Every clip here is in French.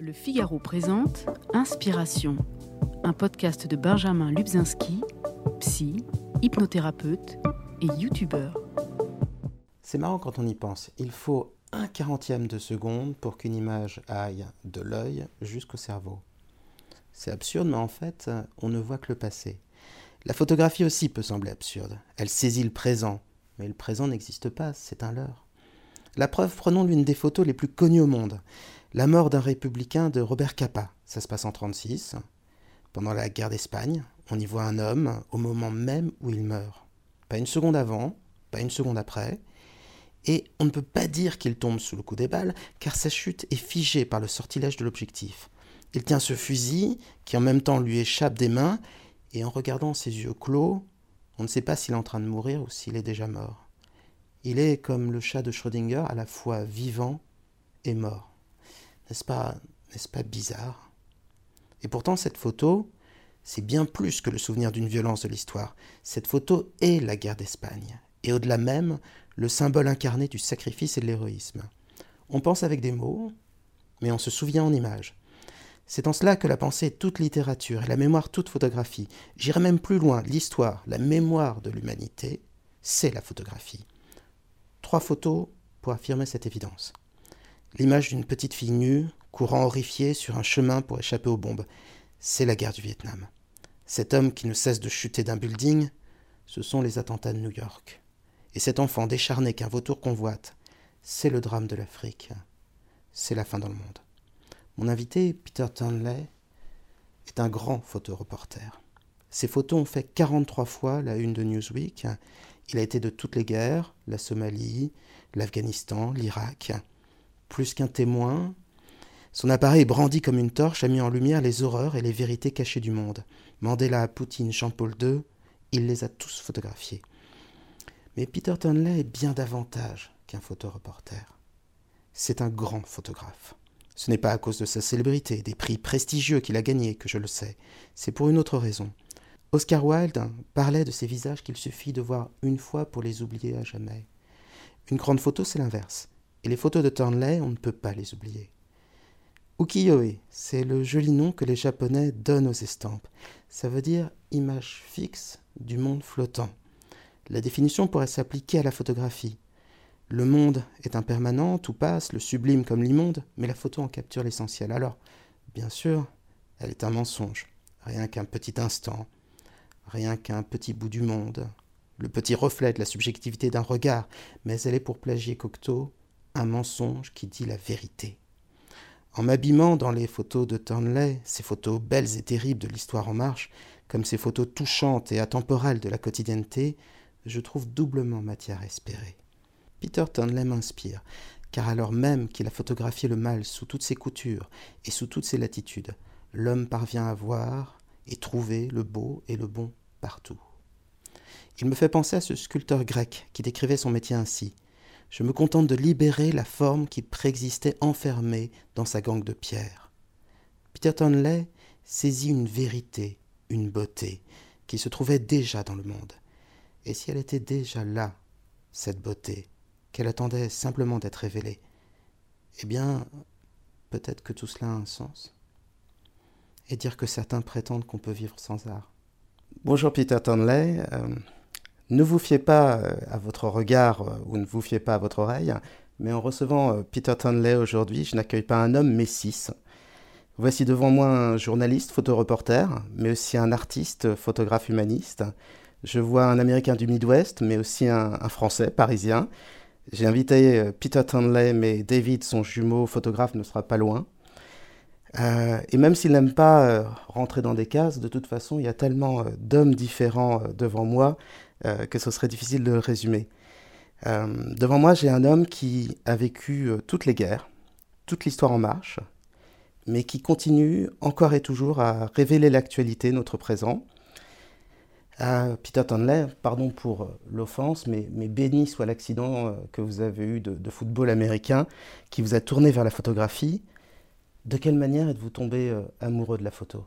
Le Figaro présente Inspiration, un podcast de Benjamin Lubzinski, psy, hypnothérapeute et youtubeur. C'est marrant quand on y pense. Il faut un quarantième de seconde pour qu'une image aille de l'œil jusqu'au cerveau. C'est absurde, mais en fait, on ne voit que le passé. La photographie aussi peut sembler absurde. Elle saisit le présent, mais le présent n'existe pas, c'est un leurre. La preuve, prenons l'une des photos les plus connues au monde. La mort d'un républicain de Robert Capa. Ça se passe en 1936. Pendant la guerre d'Espagne, on y voit un homme au moment même où il meurt. Pas une seconde avant, pas une seconde après. Et on ne peut pas dire qu'il tombe sous le coup des balles, car sa chute est figée par le sortilège de l'objectif. Il tient ce fusil, qui en même temps lui échappe des mains, et en regardant ses yeux clos, on ne sait pas s'il est en train de mourir ou s'il est déjà mort. Il est comme le chat de Schrödinger, à la fois vivant et mort. N'est-ce pas, n'est-ce pas bizarre? Et pourtant, cette photo, c'est bien plus que le souvenir d'une violence de l'histoire. Cette photo est la guerre d'Espagne, et au-delà même, le symbole incarné du sacrifice et de l'héroïsme. On pense avec des mots, mais on se souvient en images. C'est en cela que la pensée est toute littérature et la mémoire toute photographie. J'irai même plus loin, l'histoire, la mémoire de l'humanité, c'est la photographie. Trois photos pour affirmer cette évidence. L'image d'une petite fille nue, courant horrifiée sur un chemin pour échapper aux bombes. C'est la guerre du Vietnam. Cet homme qui ne cesse de chuter d'un building, ce sont les attentats de New York. Et cet enfant décharné qu'un vautour convoite, c'est le drame de l'Afrique. C'est la fin dans le monde. Mon invité, Peter Turnley, est un grand photoreporter. Ses photos ont fait 43 fois la une de Newsweek il a été de toutes les guerres, la Somalie, l'Afghanistan, l'Irak. Plus qu'un témoin, son appareil brandi comme une torche a mis en lumière les horreurs et les vérités cachées du monde. Mandela, Poutine, Jean-Paul II, il les a tous photographiés. Mais Peter Tonley est bien davantage qu'un photoreporter. C'est un grand photographe. Ce n'est pas à cause de sa célébrité, des prix prestigieux qu'il a gagnés que je le sais, c'est pour une autre raison. Oscar Wilde parlait de ces visages qu'il suffit de voir une fois pour les oublier à jamais. Une grande photo, c'est l'inverse. Et les photos de Turnley, on ne peut pas les oublier. Ukiyo-e, c'est le joli nom que les Japonais donnent aux estampes. Ça veut dire image fixe du monde flottant. La définition pourrait s'appliquer à la photographie. Le monde est impermanent, tout passe, le sublime comme l'immonde, mais la photo en capture l'essentiel. Alors, bien sûr, elle est un mensonge, rien qu'un petit instant, rien qu'un petit bout du monde, le petit reflet de la subjectivité d'un regard, mais elle est pour plagier Cocteau un mensonge qui dit la vérité. En m'abîmant dans les photos de Turnley, ces photos belles et terribles de l'histoire en marche, comme ces photos touchantes et atemporelles de la quotidienneté, je trouve doublement matière à espérer. Peter Turnley m'inspire, car alors même qu'il a photographié le mal sous toutes ses coutures et sous toutes ses latitudes, l'homme parvient à voir et trouver le beau et le bon partout. Il me fait penser à ce sculpteur grec qui décrivait son métier ainsi. Je me contente de libérer la forme qui préexistait enfermée dans sa gangue de pierre. Peter Tonley saisit une vérité, une beauté, qui se trouvait déjà dans le monde. Et si elle était déjà là, cette beauté, qu'elle attendait simplement d'être révélée, eh bien, peut-être que tout cela a un sens. Et dire que certains prétendent qu'on peut vivre sans art. Bonjour Peter Tonley. Euh, ne vous fiez pas euh, à votre regard euh, ou ne vous fiez pas à votre oreille, mais en recevant Peter Tonley aujourd'hui, je n'accueille pas un homme mais six. Voici devant moi un journaliste, photoreporter, mais aussi un artiste, photographe humaniste. Je vois un Américain du Midwest, mais aussi un, Français, parisien. J'ai invité Peter Tonley, mais David, son jumeau photographe, ne sera pas loin. Euh, et même s'il n'aime pas euh, rentrer dans des cases, de toute façon, il y a tellement euh, d'hommes différents devant moi que ce serait difficile de le résumer. devant moi, j'ai un homme qui a vécu toutes les guerres, toute l'histoire en marche, mais qui continue encore et toujours à révéler l'actualité, notre présent. Peter Tonley, pardon pour l'offense, mais, mais, béni soit l'accident que vous avez eu de, football américain qui vous a tourné vers la photographie. De quelle manière êtes-vous tombé euh, amoureux de la photo?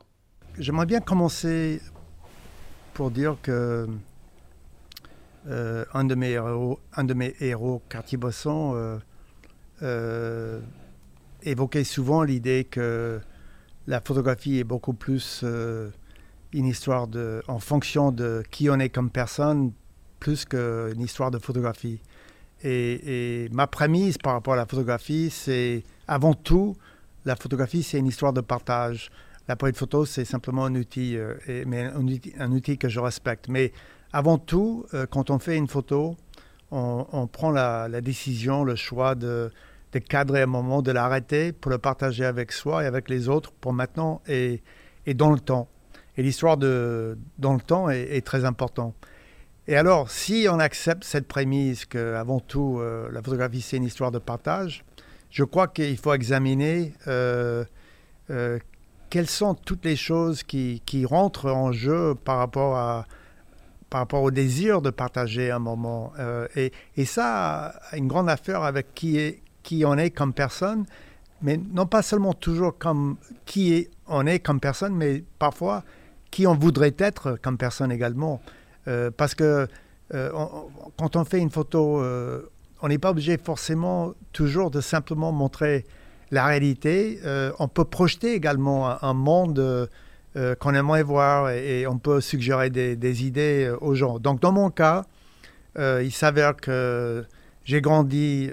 J'aimerais bien commencer pour dire que euh, un, de mes héros, un de mes héros, Cartier-Bresson, euh, évoqué souvent l'idée que la photographie est beaucoup plus euh, une histoire de, en fonction de qui on est comme personne, plus qu'une histoire de photographie. Et, ma prémisse par rapport à la photographie, c'est avant tout, la photographie, c'est une histoire de partage. L'appareil photo, c'est simplement un outil, euh, mais un outil, un outil, que je respecte. Mais avant tout, euh, quand on fait une photo, on, prend la, décision, le choix de, de, cadrer un moment, de l'arrêter pour le partager avec soi et avec les autres pour maintenant et, et dans le temps. Et l'histoire de dans le temps est, très importante. Et alors, si on accepte cette prémisse qu'avant tout, euh, la photographie, c'est une histoire de partage, je crois qu'il faut examiner euh, quelles sont toutes les choses qui, qui, rentrent en jeu par rapport, à, par rapport au désir de partager un moment. Euh, et, et, ça a une grande affaire avec qui, est, qui on est comme personne, mais non pas seulement toujours comme qui on est comme personne, mais parfois qui on voudrait être comme personne également. Euh, parce que euh, quand on fait une photo, on n'est pas obligé forcément toujours de simplement montrer la réalité. On peut projeter également un, monde euh, euh, qu'on aimerait voir et, on peut suggérer des, idées aux gens. Donc dans mon cas, il s'avère que j'ai grandi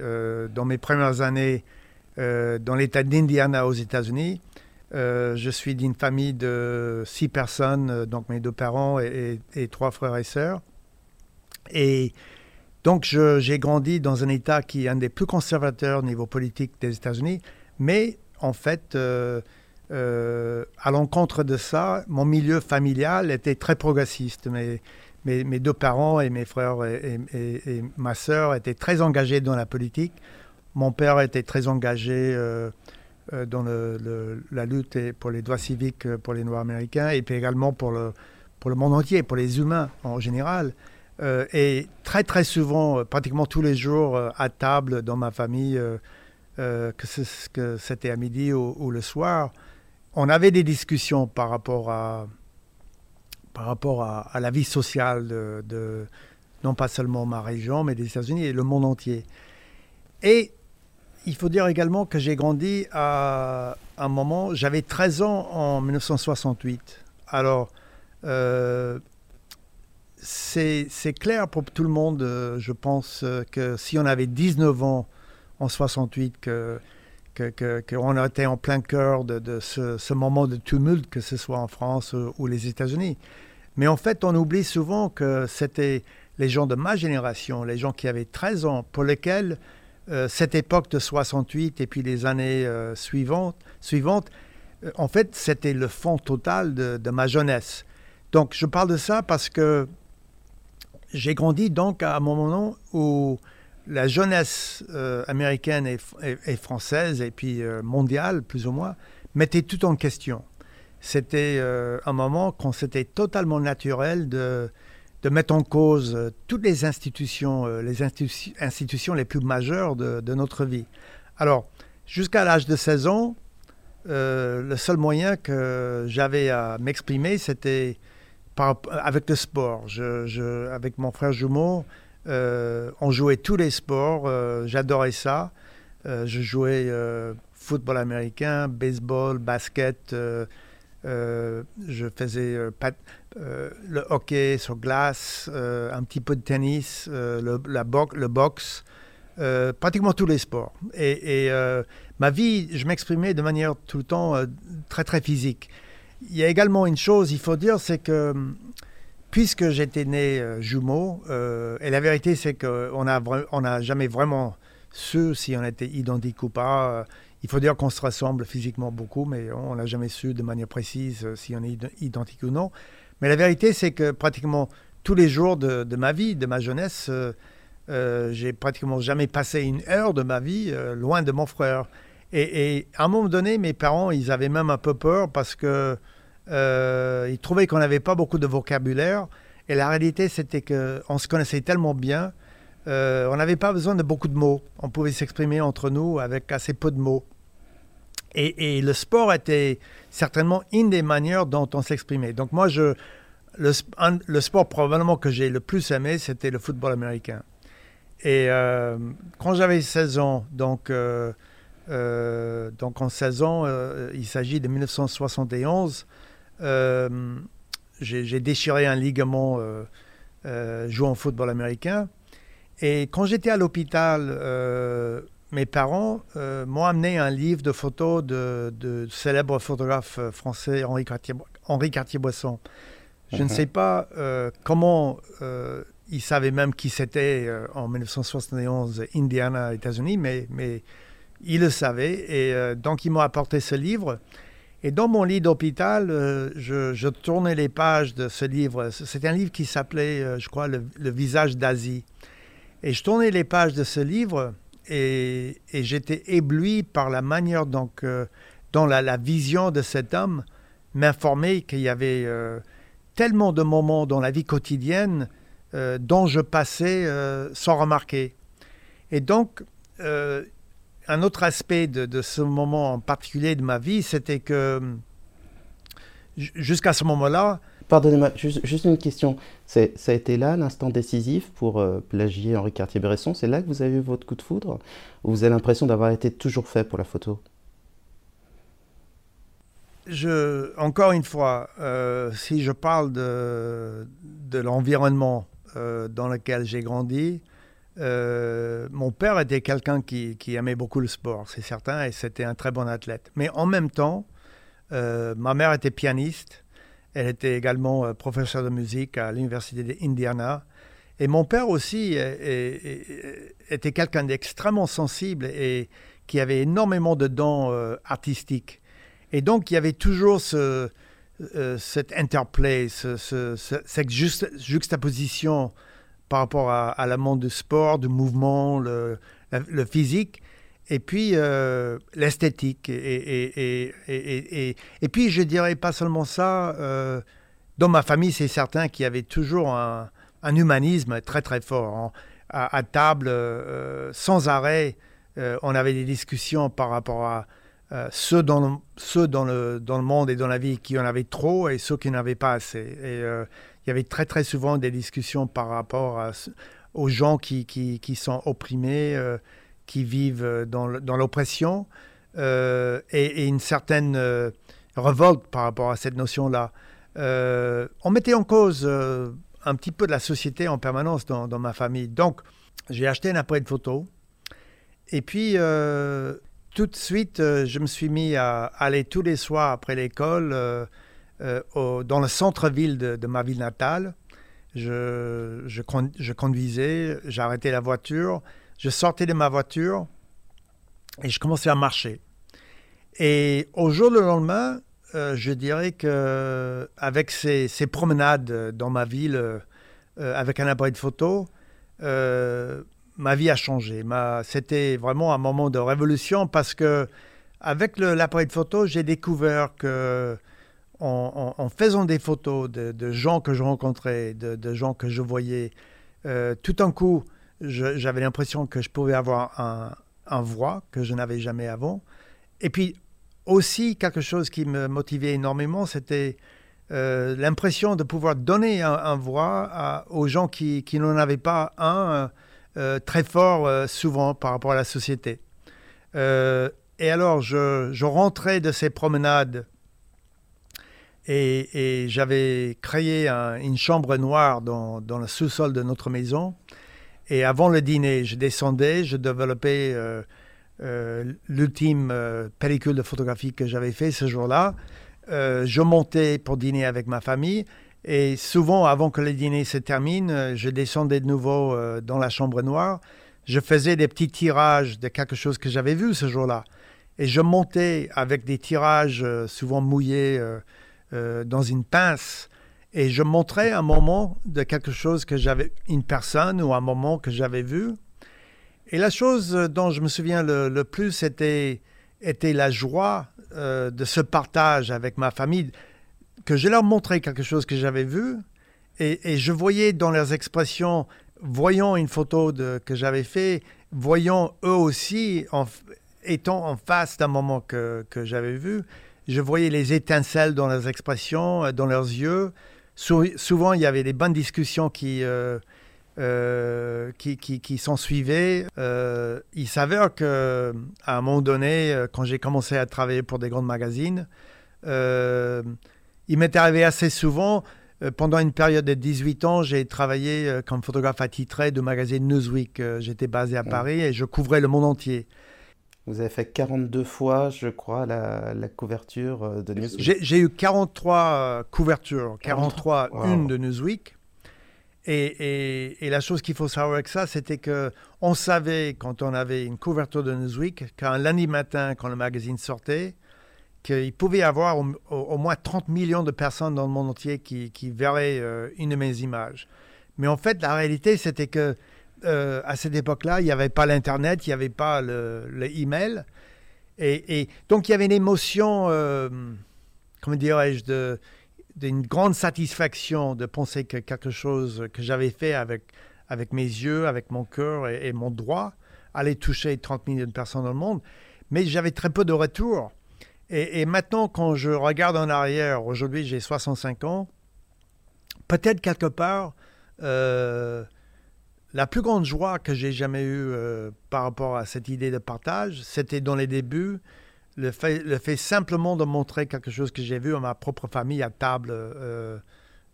dans mes premières années dans l'État d'Indiana aux États-Unis. je suis d'une famille de six personnes, donc mes deux parents et, et trois frères et sœurs. Et donc j'ai grandi dans un État qui est un des plus conservateurs au niveau politique des États-Unis. Mais en fait, euh, euh, à l'encontre de ça, mon milieu familial était très progressiste. Mes, mes, deux parents et mes frères et, ma sœur étaient très engagés dans la politique. Mon père était très engagé euh, dans la lutte pour les droits civiques pour les Noirs américains et puis également pour le, pour le monde entier, pour les humains en général. et très très souvent, pratiquement tous les jours, à table dans ma famille, euh, que, c'était à midi ou, le soir, on avait des discussions par rapport à, par rapport à, la vie sociale de, non pas seulement ma région, mais des États-Unis et le monde entier. Et il faut dire également que j'ai grandi à un moment, j'avais 13 ans en 1968. Alors, euh, c'est clair pour tout le monde, euh, je pense, que si on avait 19 ans en 68 que qu'on était en plein cœur de, ce, moment de tumulte, que ce soit en France ou, les États-Unis. Mais en fait, on oublie souvent que c'était les gens de ma génération, les gens qui avaient 13 ans, pour lesquels euh, cette époque de 68 et puis les années euh, suivantes, suivantes euh, en fait, c'était le fond total de, de, ma jeunesse. Donc, je parle de ça parce que j'ai grandi donc à un moment où la jeunesse euh, américaine et, française, et puis euh, mondiale, plus ou moins, mettait tout en question. C'était euh, un moment quand c'était totalement naturel de, mettre en cause toutes les institutions, les institutions les plus majeures de, notre vie. Alors, jusqu'à l'âge de 16 ans, le seul moyen que j'avais à m'exprimer, c'était avec le sport. Avec mon frère jumeau, on jouait tous les sports, euh, j'adorais ça. Euh, je jouais football américain, baseball, basket. je faisais le hockey sur glace, un petit peu de tennis, le, la le boxe, pratiquement tous les sports. Et, ma vie, je m'exprimais de manière tout le temps très très physique. Il y a également une chose, il faut dire, c'est que puisque j'étais né euh, jumeau, euh, et la vérité c'est qu'on n'a on a jamais vraiment su si on était identique ou pas. Euh, il faut dire qu'on se ressemble physiquement beaucoup, mais on n'a jamais su de manière précise si on est identique ou non. Mais la vérité c'est que pratiquement tous les jours de, ma vie, de ma jeunesse, j'ai pratiquement jamais passé une heure de ma vie loin de mon frère. Et, et, à un moment donné, mes parents, ils avaient même un peu peur parce que euh, il trouvait qu'on n'avait pas beaucoup de vocabulaire. Et la réalité, c'était qu'on se connaissait tellement bien, euh, on n'avait pas besoin de beaucoup de mots. On pouvait s'exprimer entre nous avec assez peu de mots. Et, le sport était certainement une des manières dont on s'exprimait. Donc moi, je, le, sport probablement que j'ai le plus aimé, c'était le football américain. Et euh, quand j'avais 16 ans, donc donc en 16 ans, il s'agit de 1971. J'ai déchiré un ligament jouant au football américain. Et quand j'étais à l'hôpital, mes parents m'ont amené un livre de photos de, de célèbre photographe français Henri Cartier-Bresson. Je ne mhm. sais pas euh, comment euh, ils savaient même qui c'était euh, en 1971, Indiana, États-Unis, mais, mais ils le savaient. Et donc, ils m'ont apporté ce livre. Et dans mon lit d'hôpital, je, tournais les pages de ce livre. C'est un livre qui s'appelait, je crois, le, visage d'Asie. Et je tournais les pages de ce livre et, j'étais ébloui par la manière donc, dont la, la, vision de cet homme m'informait qu'il y avait tellement de moments dans la vie quotidienne euh, dont je passais euh, sans remarquer. Et donc, euh, un autre aspect de, ce moment en particulier de ma vie, c'était que jusqu'à ce moment-là... Pardonnez-moi, juste, une question. Ça a été là l'instant décisif pour plagier Henri Cartier-Bresson? C'est là que vous avez eu votre coup de foudre? Ou vous avez l'impression d'avoir été toujours fait pour la photo? Je, encore une fois, euh, si je parle de, de l'environnement euh, dans lequel j'ai grandi, euh, mon père était quelqu'un qui, aimait beaucoup le sport, c'est certain, et c'était un très bon athlète. Mais en même temps, ma mère était pianiste, elle était également professeure de musique à l'université d'Indiana. Et mon père aussi était quelqu'un d'extrêmement sensible et qui avait énormément de dons artistiques. Et donc, il y avait toujours ce, euh, cet interplay, cette juxtaposition par rapport à, la monde du sport, du mouvement, le, physique, et puis euh, l'esthétique. Et, et, puis, je dirais pas seulement ça, euh, dans ma famille, c'est certain qu'il y avait toujours un, humanisme très, très fort. Hein. À, table, sans arrêt, on avait des discussions par rapport à euh, ceux, dans le, ceux dans, le, dans le monde et dans la vie qui en avaient trop et ceux qui n'avaient pas assez. Et euh, il y avait très très souvent des discussions par rapport aux gens qui, qui, qui sont opprimés, euh, qui vivent dans l'oppression et, une certaine révolte par rapport à cette notion-là. on mettait en cause un petit peu de la société en permanence dans, ma famille. Donc, j'ai acheté un appareil de photo. Et puis, tout de suite, euh, je me suis mis à aller tous les soirs après l'école euh, euh, dans le centre-ville de, ma ville natale. Je, conduisais, j'arrêtais la voiture, je sortais de ma voiture et je commençais à marcher. Et au jour le lendemain, je dirais que avec ces, ces, promenades dans ma ville avec un appareil de photo, ma vie a changé. C'était vraiment un moment de révolution parce que avec l'appareil de photo, j'ai découvert que en, faisant des photos de, gens que je rencontrais, de, gens que je voyais, euh, tout d'un coup, j'avais l'impression que je pouvais avoir un, voix que je n'avais jamais avant. Et puis aussi, quelque chose qui me motivait énormément, c'était euh, l'impression de pouvoir donner un, voix aux gens qui, n'en avaient pas un euh, très fort souvent par rapport à la société. Et alors, je, rentrais de ces promenades et, j'avais créé une chambre noire dans, le sous-sol de notre maison. Et avant le dîner, je descendais, je développais l'ultime pellicule de photographie que j'avais fait ce jour-là. je montais pour dîner avec ma famille et souvent, avant que le dîner se termine, euh, je descendais de nouveau euh, dans la chambre noire. Je faisais des petits tirages de quelque chose que j'avais vu ce jour-là. Et je montais avec des tirages euh, souvent mouillés dans une pince. Et je montrais un moment de quelque chose que j'avais, une personne ou un moment que j'avais vu. Et la chose dont je me souviens le, plus était, était la joie de ce partage avec ma famille que je leur montrais quelque chose que j'avais vu et, je voyais dans leurs expressions, voyant une photo que j'avais fait, voyant eux aussi, en, étant en face d'un moment que, que j'avais vu, je voyais les étincelles dans leurs expressions, euh, dans leurs yeux. souvent, il y avait des bonnes discussions qui, euh, euh, qui, qui, qui s'en suivaient. Euh, il s'avère que à un moment donné, quand j'ai commencé à travailler pour des grands magazines, il m'est arrivé assez souvent, pendant une période de 18 ans, j'ai travaillé comme photographe attitré du magazine Newsweek. J'étais basé à. Paris et je couvrais le monde entier. Vous avez fait 42 fois, je crois, la, la couverture euh, de Newsweek. J'ai eu 43 euh, couvertures, 43 Wow. une de Newsweek. Et, et- et la chose qu'il faut savoir avec ça, c'était que on savait quand on avait une couverture de Newsweek qu'un lundi matin, quand le magazine sortait, qu'il pouvait y avoir au, au- au moins 30 millions de personnes dans le monde entier qui, qui verraient euh, une de mes images. Mais en fait, la réalité, c'était que euh, à cette époque-là, il n'y avait pas l'Internet, il n'y avait pas le, le email. Et, donc, il y avait une émotion, euh, comment dirais-je, d'une grande satisfaction de penser que quelque chose que j'avais fait avec, avec mes yeux, avec mon cœur et, mon droit allait toucher 30 millions de personnes dans le monde. Mais j'avais très peu de retour. Et, et maintenant, quand je regarde en arrière, aujourd'hui j'ai 65 ans, peut-être quelque part, euh, la plus grande joie que j'ai jamais eue euh, par rapport à cette idée de partage, c'était dans les débuts, le fait, le fait simplement de montrer quelque chose que j'ai vu à ma propre famille à table euh,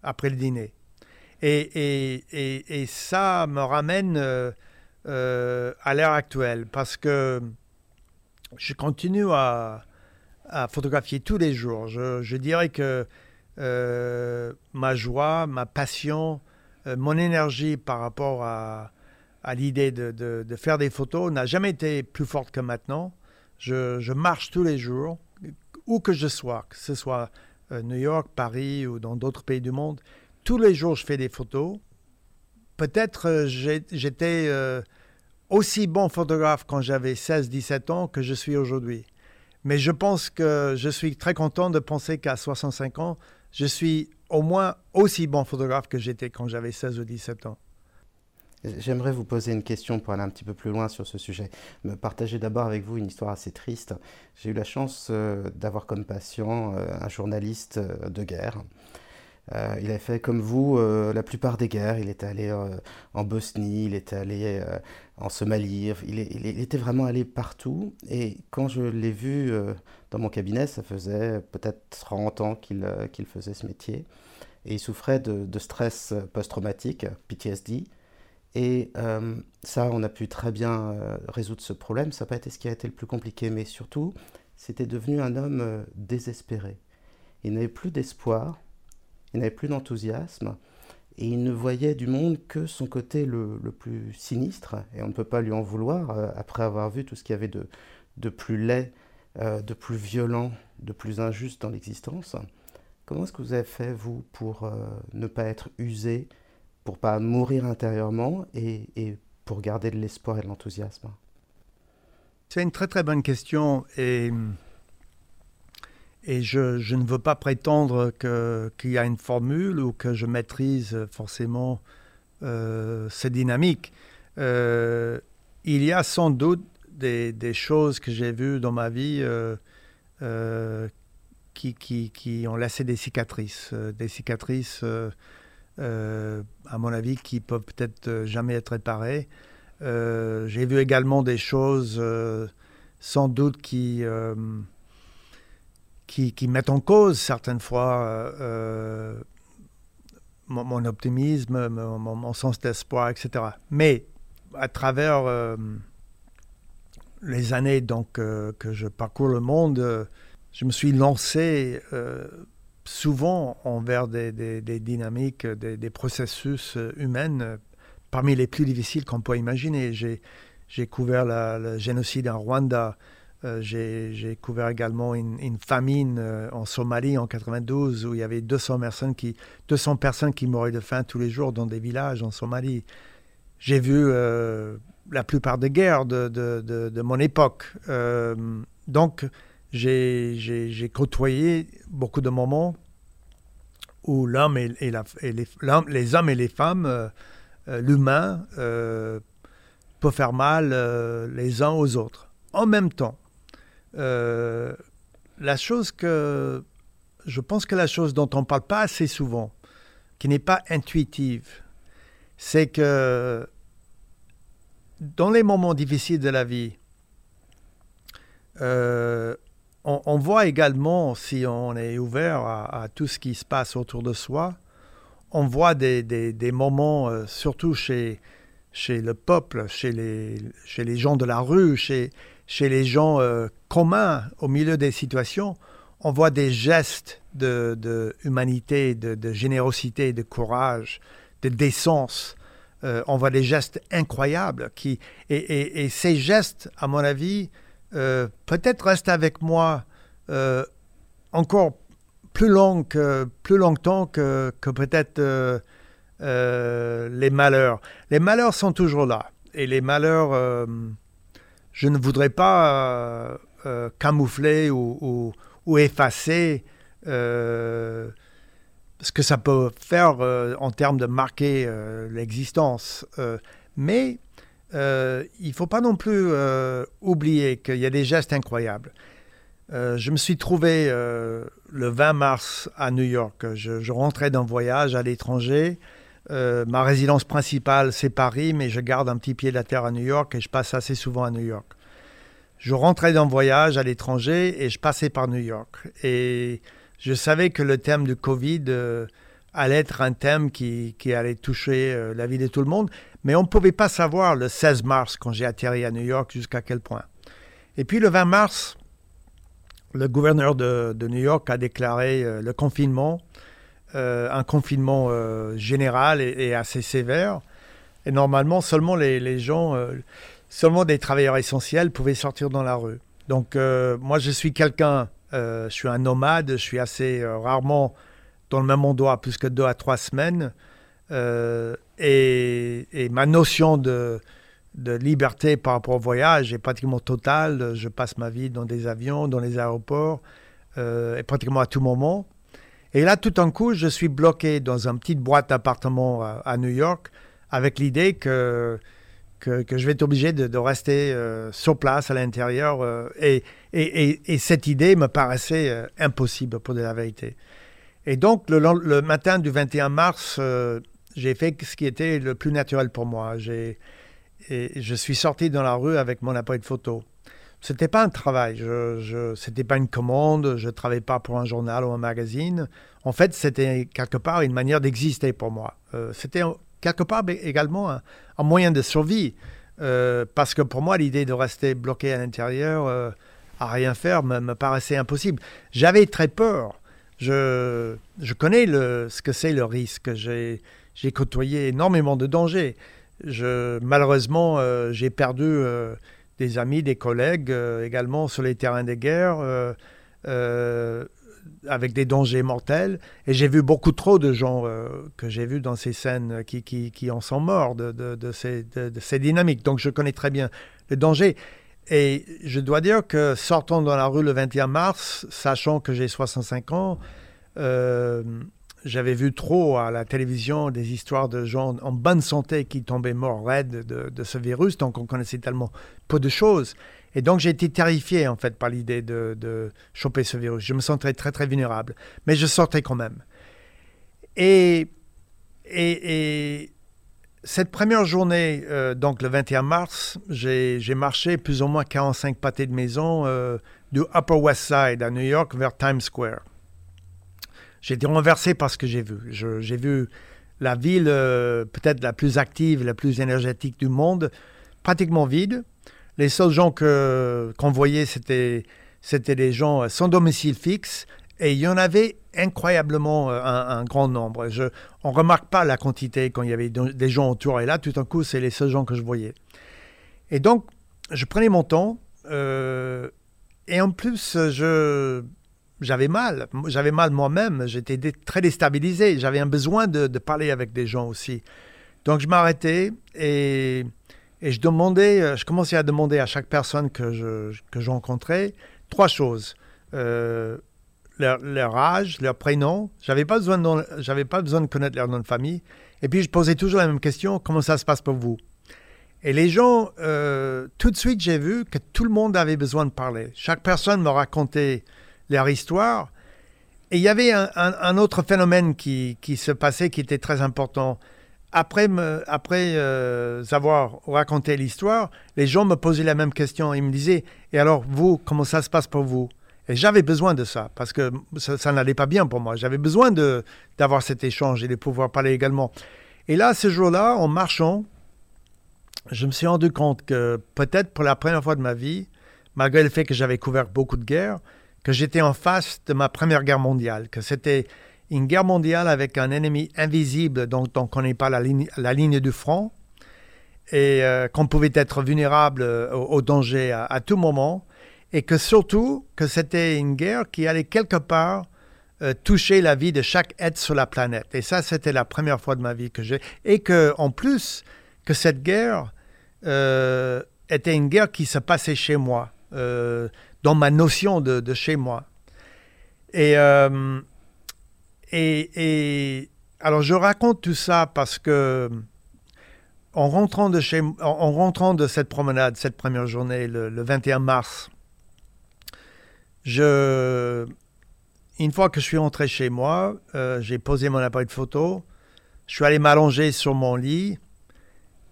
après le dîner. Et, ça me ramène euh, à l'ère actuelle parce que je continue à, photographier tous les jours. Je, dirais que ma joie, ma passion, mon énergie par rapport à, à l'idée de, faire des photos n'a jamais été plus forte que maintenant. Je, marche tous les jours, où que je sois, que ce soit euh, New York, Paris ou dans d'autres pays du monde. Tous les jours, je fais des photos. Peut-être euh, j'étais euh, aussi bon photographe quand j'avais 16-17 ans que je suis aujourd'hui. Mais je pense que je suis très content de penser qu'à 65 ans, je suis au moins aussi bon photographe que j'étais quand j'avais 16 ou 17 ans. J'aimerais vous poser une question pour aller un petit peu plus loin sur ce sujet. Me partager d'abord avec vous une histoire assez triste. J'ai eu la chance euh, d'avoir comme patient euh, un journaliste euh, de guerre. Euh, il a fait comme vous euh, la plupart des guerres. Il était allé euh, en Bosnie, il était allé en Somalie. Il, est- est- était vraiment allé partout. Et quand je l'ai vu dans mon cabinet, ça faisait peut-être 30 ans qu'il faisait ce métier. Et il souffrait de, stress post-traumatique, PTSD. Et ça, on a pu très bien résoudre ce problème. Ça n'a pas été ce qui a été le plus compliqué, mais surtout, c'était devenu un homme désespéré. Il n'avait plus d'espoir, il n'avait plus d'enthousiasme, et il ne voyait du monde que son côté le, le plus sinistre, et on ne peut pas lui en vouloir, euh, après avoir vu tout ce qu'il y avait de, de plus laid, euh, de plus violent, de plus injuste dans l'existence. Comment est-ce que vous avez fait, vous, pour euh, ne pas être usé pour pas mourir intérieurement et, et pour garder de l'espoir et de l'enthousiasme? C'est une très très bonne question et, et je, ne veux pas prétendre qu'il y a une formule ou que je maîtrise forcément euh, cette dynamique. Euh, il y a sans doute des, choses que j'ai vues dans ma vie euh, euh, qui, qui, qui ont laissé des cicatrices, des cicatrices, à mon avis, qui peuvent peut-être jamais être réparées. J'ai vu également des choses sans doute qui, qui, mettent en cause certaines fois euh, euh, mon, optimisme, mon, sens d'espoir, etc. Mais à travers euh, les années donc, que je parcours le monde, je me suis lancé souvent envers des, dynamiques, des, processus humains parmi les plus difficiles qu'on peut imaginer. J'ai, couvert le génocide en Rwanda, euh, j'ai, couvert également une, famine euh, en Somalie en 92 où il y avait 200 personnes qui, 200 personnes qui mouraient de faim tous les jours dans des villages en Somalie. J'ai vu euh, la plupart des guerres de, de- mon époque. Donc, j'ai, côtoyé beaucoup de moments où l'homme et, les, l'homme- les hommes et les femmes, l'humain, peut faire mal les uns aux autres. En même temps, euh, la chose que je pense que la chose dont on ne parle pas assez souvent, qui n'est pas intuitive, c'est que dans les moments difficiles de la vie, euh, on, voit également, si on est ouvert à, tout ce qui se passe autour de soi, on voit des, moments, euh, surtout chez, chez le peuple, chez les, chez les gens de la rue, chez, chez les gens euh, communs au milieu des situations, on voit des gestes de, humanité, de, générosité, de courage, de décence. Euh, on voit des gestes incroyables qui, et ces gestes, à mon avis, euh, peut-être reste avec moi encore plus, long que, plus longtemps que, que peut-être les malheurs. Les malheurs sont toujours là. Et les malheurs, je ne voudrais pas camoufler ou, effacer ce que ça peut faire en termes de marquer l'existence. mais euh, il ne faut pas non plus euh, oublier qu'il y a des gestes incroyables. Euh, je me suis trouvé le 20 mars à New York. Je, rentrais d'un voyage à l'étranger. Ma résidence principale, c'est Paris, mais je garde un petit pied de la terre à New York et je passe assez souvent à New York. Je rentrais d'un voyage à l'étranger et je passais par New York. Et je savais que le thème du Covid allait être un thème qui, allait toucher la vie de tout le monde. Mais on ne pouvait pas savoir le 16 mars, quand j'ai atterri à New York, jusqu'à quel point. Et puis le 20 mars, le gouverneur de, New York a déclaré euh, le confinement, euh, un confinement euh, général et, assez sévère. Et normalement, seulement les, gens, seulement des travailleurs essentiels pouvaient sortir dans la rue. Donc moi, je suis quelqu'un, je suis un nomade, je suis assez rarement dans le même endroit plus que deux à trois semaines. Et, ma notion de, liberté par rapport au voyage est pratiquement totale. Je passe ma vie dans des avions, dans les aéroports, euh, et pratiquement à tout moment. Et là, tout d'un coup, je suis bloqué dans une petite boîte d'appartement à, New York avec l'idée que, que, je vais être obligé de, rester euh, sur place à l'intérieur. Euh, et, et, et, cette idée me paraissait impossible, pour dire la vérité. Et donc, le, le, matin du 21 mars, j'ai fait ce qui était le plus naturel pour moi. J'ai, je suis sorti dans la rue avec mon appareil de photo. C'était pas un travail, je, je c'était pas une commande, je travaillais pas pour un journal ou un magazine. En fait, c'était quelque part une manière d'exister pour moi. Euh, c'était quelque part également un, moyen de survie, euh, parce que pour moi, l'idée de rester bloqué à l'intérieur, euh, à rien faire, me, me paraissait impossible. J'avais très peur. Je, je connais le, ce que c'est le risque. J'ai, côtoyé énormément de dangers. Je, malheureusement, j'ai perdu des amis, des collègues euh, également sur les terrains de guerre avec des dangers mortels. Et j'ai vu beaucoup trop de gens que j'ai vus dans ces scènes qui, en sont morts de, ces, dynamiques. Donc je connais très bien le danger. Et je dois dire que sortant dans la rue le 21 mars, sachant que j'ai 65 ans, j'avais vu trop à la télévision des histoires de gens en bonne santé qui tombaient morts raides de, ce virus, donc on connaissait tellement peu de choses. Et donc j'ai été terrifié en fait par l'idée de, choper ce virus. Je me sentais très très vulnérable, mais je sortais quand même. Et, et, cette première journée, euh, donc le 21 mars, j'ai marché plus ou moins 45 pâtés de maison euh, du Upper West Side à New York vers Times Square. J'ai été renversé par ce que j'ai vu. J'ai vu la ville euh, peut-être la plus active, la plus énergétique du monde, pratiquement vide. Les seuls gens qu'on voyait, c'était des gens sans domicile fixe. Et il y en avait incroyablement euh, un, grand nombre. On ne remarque pas la quantité quand il y avait des gens autour. Et là, tout d'un coup, c'est les seuls gens que je voyais. Et donc, je prenais mon temps. Euh, et en plus, je, j'avais mal. J'avais mal moi-même. J'étais très déstabilisé. J'avais un besoin de, parler avec des gens aussi. Donc je m'arrêtais et, je demandais, euh, je commençais à demander à chaque personne que je, rencontrais trois choses. Euh, leur, âge, leur prénom. J'avais pas besoin pas besoin de connaître leur nom de famille. Et puis je posais toujours la même question comment ça se passe pour vous? Et les gens, euh, tout de suite, j'ai vu que tout le monde avait besoin de parler. Chaque personne me racontait leur histoire. Et il y avait un, autre phénomène qui, se passait qui était très important. après, après euh, avoir raconté l'histoire, les gens me posaient la même question. Ils me disaient, et alors vous, comment ça se passe pour vous? Et j'avais besoin de ça, parce que ça, n'allait pas bien pour moi. J'avais besoin d'avoir cet échange et de pouvoir parler également. Et là, ce jour-là, en marchant, je me suis rendu compte que peut-être pour la première fois de ma vie, malgré le fait que j'avais couvert beaucoup de guerres, que j'étais en face de ma première guerre mondiale, que c'était une guerre mondiale avec un ennemi invisible dont on ne connaît pas la ligne, du front et euh, qu'on pouvait être vulnérable euh, au, danger à, tout moment et que surtout que c'était une guerre qui allait quelque part euh, toucher la vie de chaque être sur la planète. Et ça, c'était la première fois de ma vie que j'ai. Et que, en plus, que cette guerre était une guerre qui se passait chez moi, dans ma notion de, de chez moi. Et et, alors, je raconte tout ça parce que en rentrant de, chez, en, rentrant de cette promenade, cette première journée, le, 21 mars, je, une fois que je suis rentré chez moi, euh, j'ai posé mon appareil de photo, je suis allé m'allonger sur mon lit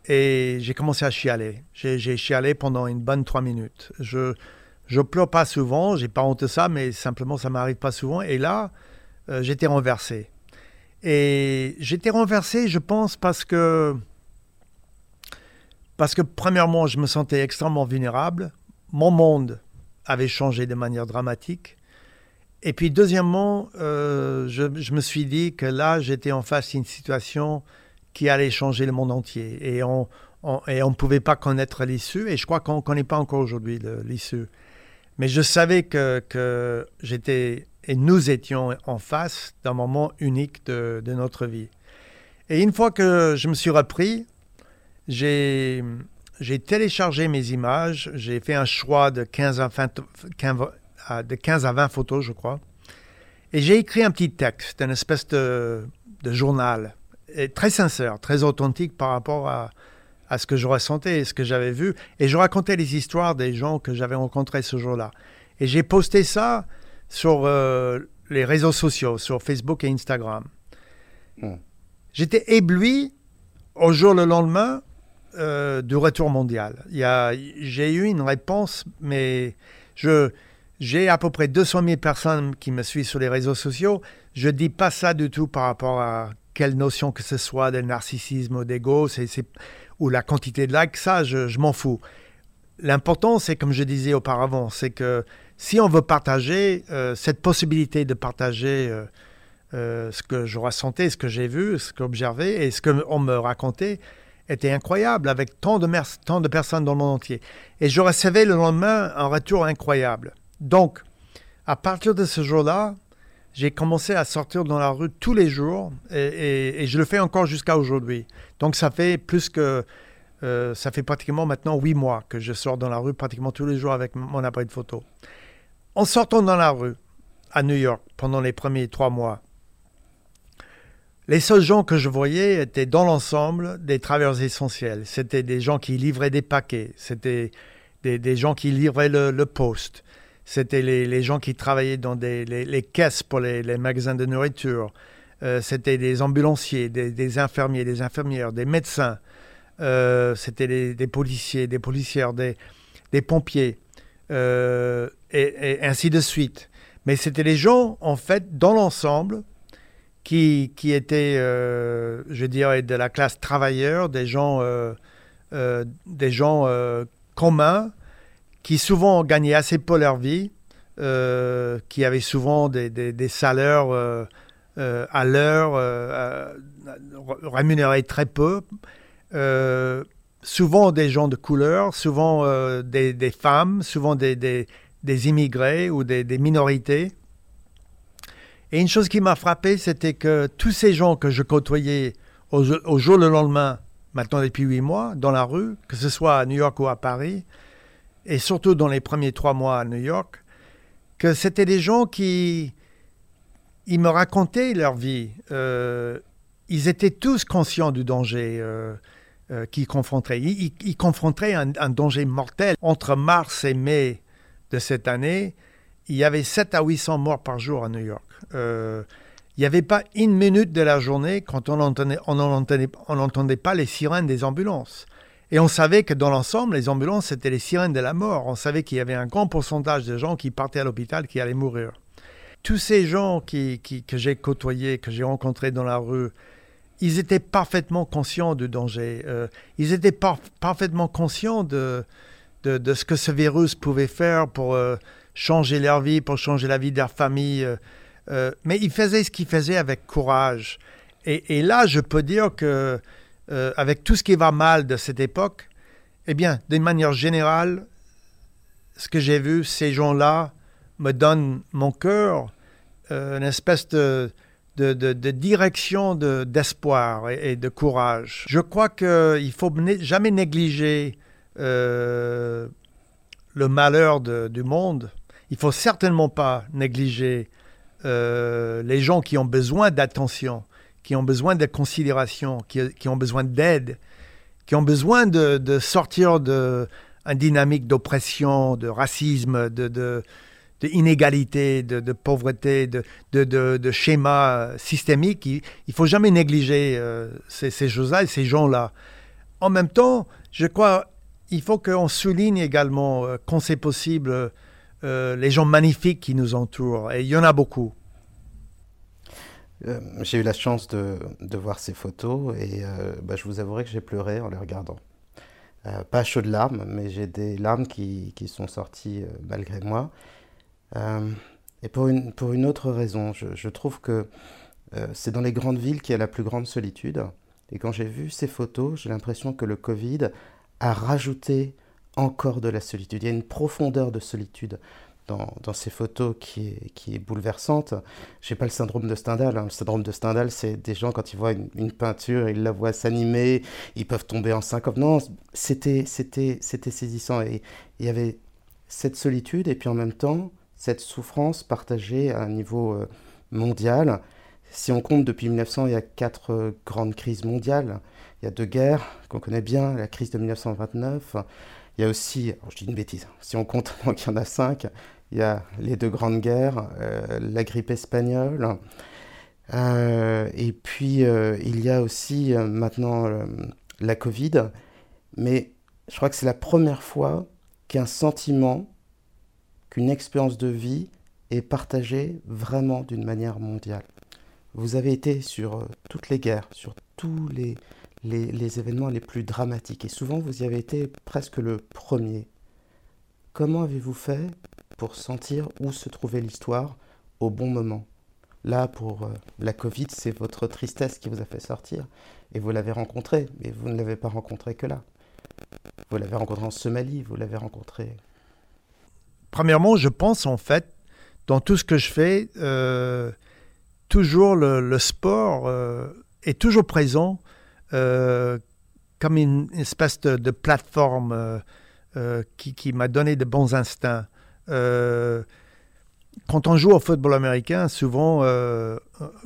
et j'ai commencé à chialer. J'ai chialé pendant une bonne trois minutes. Je ne pleure pas souvent, j'ai pas honte de ça, mais simplement ça m'arrive pas souvent. Et là, euh, j'étais renversé. Et j'étais renversé, je pense, parce que, parce que premièrement, je me sentais extrêmement vulnérable. Mon monde avait changé de manière dramatique. Et puis deuxièmement, euh, je, me suis dit que là, j'étais en face d'une situation qui allait changer le monde entier. Et on et on ne pouvait pas connaître l'issue. Et je crois qu'on ne connaît pas encore aujourd'hui l'issue. Mais je savais que, que j'étais et nous étions en face d'un moment unique de, notre vie. Et une fois que je me suis repris, j'ai, j'ai téléchargé mes images, j'ai fait un choix de 15 à 20, de 15 à 20 photos, je crois, et j'ai écrit un petit texte, une espèce de, de journal, très sincère, très authentique par rapport à, à ce que je ressentais, ce que j'avais vu, et je racontais les histoires des gens que j'avais rencontrés ce jour-là. Et j'ai posté ça sur euh, les réseaux sociaux, sur Facebook et Instagram. Hmm. J'étais ébloui au jour le lendemain euh, du retour mondial. J'ai eu une réponse, mais je, j'ai à peu près 200 000 personnes qui me suivent sur les réseaux sociaux. Je ne dis pas ça du tout par rapport à quelle notion que ce soit de narcissisme ou d'ego ou la quantité de likes. Ça, je, m'en fous. L'important, c'est comme je disais auparavant, c'est que si on veut partager, euh, cette possibilité de partager euh, euh, ce que je ressentais, ce que j'ai vu, ce que et ce qu'on me racontait, était incroyable avec tant de, tant de personnes dans le monde entier. Et je recevais le lendemain un retour incroyable. Donc, à partir de ce jour-là, j'ai commencé à sortir dans la rue tous les jours et, je le fais encore jusqu'à aujourd'hui. Donc, ça fait plus que ça fait pratiquement maintenant huit mois que je sors dans la rue pratiquement tous les jours avec mon appareil de photo. En sortant dans la rue, à New York, pendant les premiers trois mois, les seuls gens que je voyais étaient dans l'ensemble des travailleurs essentiels. C'était des gens qui livraient des paquets, c'était des, gens qui livraient le, poste, c'était les, gens qui travaillaient dans les, caisses pour les, magasins de nourriture, euh, c'était des ambulanciers, des, infirmiers, des infirmières, des médecins, euh, c'était des, policiers, des policières, des, pompiers. Euh, et, ainsi de suite. Mais c'était les gens, en fait, dans l'ensemble, qui, qui étaient, je dirais, de la classe travailleur, des gens, des gens communs, qui souvent gagnaient assez pour leur vie, qui avaient souvent des, des, des salaires à l'heure, rémunérés très peu souvent des gens de couleur, souvent des, femmes, souvent des immigrés ou des, minorités. Et une chose qui m'a frappé, c'était que tous ces gens que je côtoyais au, jour le lendemain, maintenant depuis huit mois, dans la rue, que ce soit à New York ou à Paris, et surtout dans les premiers trois mois à New York, que c'était des gens qui ils me racontaient leur vie. Euh, ils étaient tous conscients du danger euh, euh, qu'ils confronteraient. Ils, confronteraient un, un, danger mortel entre mars et mai de cette année, il y avait 7 à 800 morts par jour à New York. Il n'y avait pas une minute de la journée quand on n'entendait pas les sirènes des ambulances. Et on savait que dans l'ensemble, les ambulances, c'était les sirènes de la mort. On savait qu'il y avait un grand pourcentage de gens qui partaient à l'hôpital, qui allaient mourir. Tous ces gens qui, que j'ai côtoyés, que j'ai rencontrés dans la rue, ils étaient parfaitement conscients du danger. Euh, ils étaient parfaitement conscients de, ce que ce virus pouvait faire pour euh, changer leur vie, pour changer la vie de leur famille. Euh, mais ils faisaient ce qu'ils faisaient avec courage. Et, là, je peux dire que euh, avec tout ce qui va mal de cette époque, eh bien, d'une manière générale, ce que j'ai vu, ces gens-là me donnent mon cœur, euh, une espèce de, direction d'espoir et, de courage. Je crois qu'il ne faut jamais négliger euh, le malheur du monde. Il ne faut certainement pas négliger les gens qui ont besoin d'attention qui ont besoin de considération, qui, ont besoin d'aide, qui ont besoin de, sortir d'une dynamique d'oppression, de racisme, de, de, de, pauvreté, de, de, schémas systémiques. Il ne faut jamais négliger euh, ces, choses-là et ces gens-là. En même temps, je crois il faut qu'on souligne également, euh, quand c'est possible, euh, les gens magnifiques qui nous entourent. Et il y en a beaucoup. Euh, j'ai eu la chance de, de, voir ces photos et euh, bah, je vous avouerai que j'ai pleuré en les regardant. Euh, pas chaud de larmes, mais j'ai des larmes qui, qui sont sorties malgré moi. et pour une, pour une autre raison, je, je trouve que c'est dans les grandes villes qu'il y a la plus grande solitude. Et quand j'ai vu ces photos, j'ai l'impression que le Covid a rajouté encore de la solitude. Il y a une profondeur de solitude dans, ces photos qui est, qui est bouleversante. Je n'ai pas le syndrome de Stendhal. Hein. Le syndrome de Stendhal, c'est des gens, quand ils voient une, peinture, ils la voient s'animer, ils peuvent tomber en syncope. Non, c'était, saisissant. Et il y avait cette solitude et puis en même temps, cette souffrance partagée à un niveau euh, mondial. Si on compte depuis 1900, il y a quatre euh, grandes crises mondiales. Il y a deux guerres qu'on connaît bien, la crise de 1929. Il y a aussi, je dis une bêtise, si on compte, il y en a cinq, il y a les deux grandes guerres, euh, la grippe espagnole, euh, et puis euh, il y a aussi maintenant la Covid. Mais je crois que c'est la première fois qu'un sentiment, qu'une expérience de vie est partagée vraiment d'une manière mondiale. Vous avez été sur toutes les guerres, sur tous les, les, les, événements les plus dramatiques, et souvent vous y avez été presque le premier. Comment avez-vous fait pour sentir où se trouvait l'histoire au bon moment. Là, pour euh, la Covid, c'est votre tristesse qui vous a fait sortir. Et vous l'avez rencontré, mais vous ne l'avez pas rencontré que là. Vous l'avez rencontré en Somalie, vous l'avez rencontré. Premièrement, je pense en fait, dans tout ce que je fais, euh, toujours le, sport euh, est toujours présent comme une, espèce de, plateforme qui m'a donné de bons instincts. Euh, quand on joue au football américain, souvent, euh,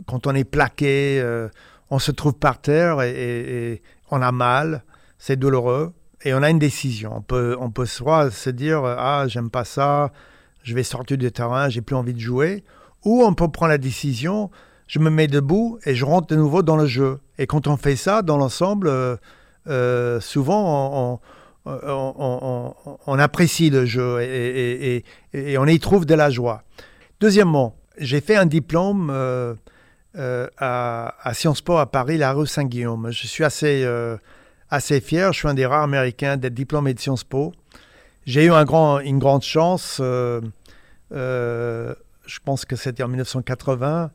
quand on est plaqué, euh, on se trouve par terre et, on a mal, c'est douloureux, et on a une décision. On peut, on peut soit se dire Ah, j'aime pas ça, je vais sortir du terrain, j'ai plus envie de jouer, ou on peut prendre la décision je me mets debout et je rentre de nouveau dans le jeu. Et quand on fait ça dans l'ensemble, souvent on, apprécie le jeu et, on y trouve de la joie. Deuxièmement, j'ai fait un diplôme euh, euh, à, Sciences Po à Paris, la rue Saint-Guillaume. Je suis assez, euh, assez fier, je suis un des rares Américains d'être diplômé de Sciences Po. J'ai eu un grand, une grande chance, je pense que c'était en 1980.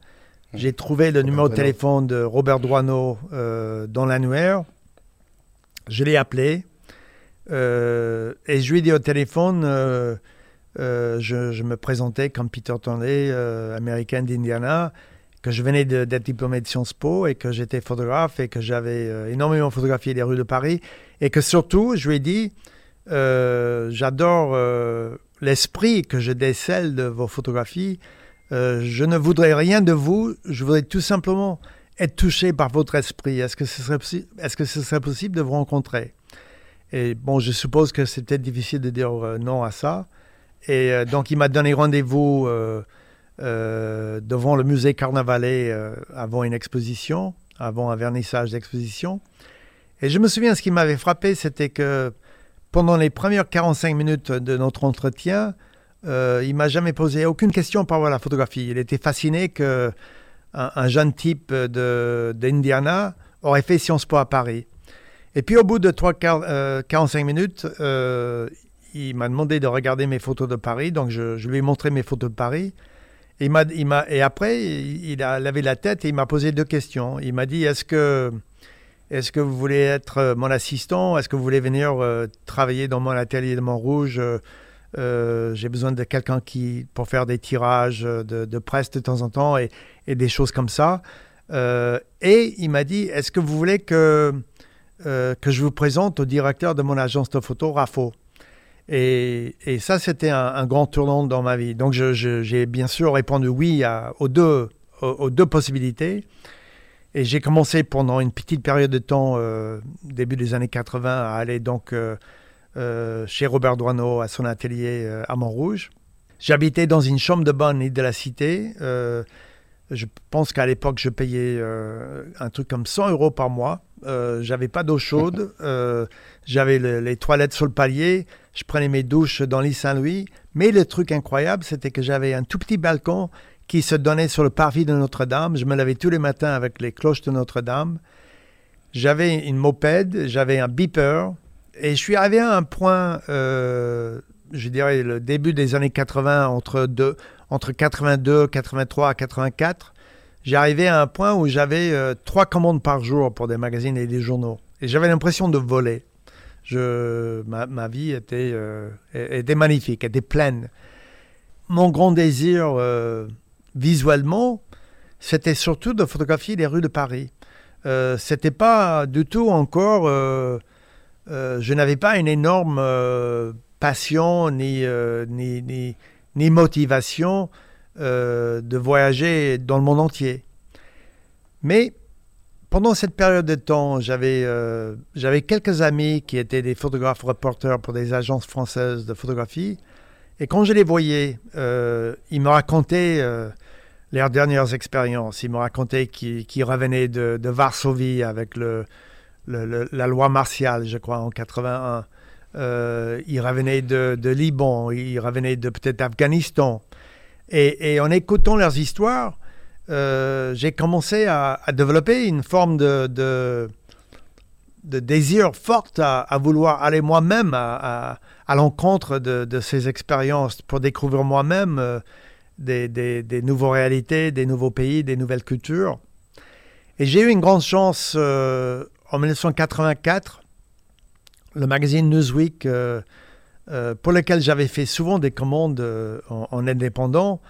J'ai trouvé le numéro de téléphone de Robert Doineau dans l'annuaire. Je l'ai appelé. Euh, et je lui ai dit au téléphone, euh, euh, je, me présentais comme Peter Tonley, américain d'Indiana, que je venais d'être diplômé de Sciences Po et que j'étais photographe et que j'avais énormément photographié les rues de Paris. Et que surtout, je lui ai dit, j'adore l'esprit que je décèle de vos photographies. je ne voudrais rien de vous, je voudrais tout simplement être touché par votre esprit. Est -ce que ce serait possible de vous rencontrer? Et bon, je suppose que c'est peut-être difficile de dire euh, non à ça. Et euh, donc, il m'a donné rendez-vous euh, devant le musée Carnavalet avant une exposition, avant un vernissage d'exposition. Et je me souviens, ce qui m'avait frappé, c'était que pendant les premières 45 minutes de notre entretien, il m'a jamais posé aucune question par rapport à la photographie. Il était fasciné que un, jeune type d'Indiana aurait fait Sciences Po à Paris. Et puis au bout de 3, 45 euh, minutes, euh, il m'a demandé de regarder mes photos de Paris. Donc je, lui ai montré mes photos de Paris. Et, il il et après, il a lavé la tête et il m'a posé deux questions. Il m'a dit, est-ce que, est que vous voulez être mon assistant? Est-ce que vous voulez venir travailler dans mon atelier de Montrouge? Euh, j'ai besoin de quelqu'un pour faire des tirages de, presse de temps en temps et, des choses comme ça. Euh, et il m'a dit, est-ce que vous voulez que, euh, que je vous présente au directeur de mon agence de photo, Rafo et, et, ça, c'était un, grand tournant dans ma vie. Donc, j'ai bien sûr répondu oui aux, deux, aux, deux possibilités. Et j'ai commencé pendant une petite période de temps, début des années 80, à aller donc euh, chez Robert Douaneau à son atelier euh, à Montrouge. J'habitais dans une chambre de bonne de la cité. Euh, je pense qu'à l'époque, je payais un truc comme 100 euros par mois. j'avais pas d'eau chaude. j'avais les toilettes sur le palier. Je prenais mes douches dans l'île Saint-Louis. Mais le truc incroyable, c'était que j'avais un tout petit balcon qui se donnait sur le parvis de Notre-Dame. Je me lavais tous les matins avec les cloches de Notre-Dame. J'avais une moped, j'avais un beeper, et je suis arrivé à un point, euh, je dirais le début des années 80, entre, deux, entre 82, 83 à 84. J'ai arrivé à un point où j'avais euh, trois commandes par jour pour des magazines et des journaux. Et j'avais l'impression de voler. Je, ma, vie était, euh, était magnifique, était pleine. Mon grand désir visuellement, c'était surtout de photographier les rues de Paris. Euh, c'était pas du tout encore euh, je n'avais pas une énorme euh, passion euh, ni, ni, ni, motivation de voyager dans le monde entier. Mais pendant cette période de temps, j'avais j'avais quelques amis qui étaient des photographes reporters pour des agences françaises de photographie. Et quand je les voyais, ils me racontaient leurs dernières expériences. Ils me racontaient qu'ils revenaient de, de, Varsovie avec le, la loi martiale, je crois, en 81. Euh, il revenait de, Liban, il revenait de peut-être Afghanistan. Et, en écoutant leurs histoires, euh, j'ai commencé à, développer une forme de, désir fort à, vouloir aller moi-même à, l'encontre de, ces expériences pour découvrir moi-même euh, des, des, nouvelles réalités, des nouveaux pays, des nouvelles cultures. Et j'ai eu une grande chance en 1984, le magazine Newsweek, euh, euh, pour lequel j'avais fait souvent des commandes euh, en, indépendant,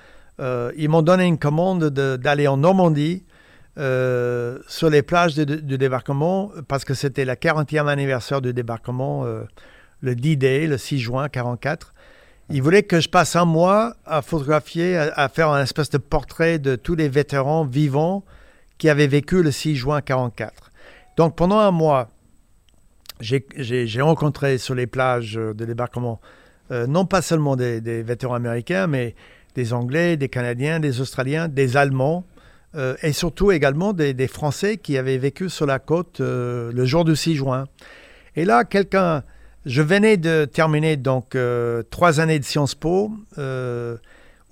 ils m'ont donné une commande d'aller en Normandie sur les plages du débarquement parce que c'était la 40e anniversaire du débarquement, le 10 day, le 6 juin 1944. Ils voulaient que je passe un mois à photographier, à, à, faire un espèce de portrait de tous les vétérans vivants qui avaient vécu le 6 juin 1944. Donc pendant un mois, j'ai rencontré sur les plages de débarquement euh, non pas seulement des, vétérans américains, mais des Anglais, des Canadiens, des Australiens, des Allemands, euh, et surtout également des, Français qui avaient vécu sur la côte euh, le jour du 6 juin. Et là, quelqu'un, je venais de terminer donc trois années de Sciences Po,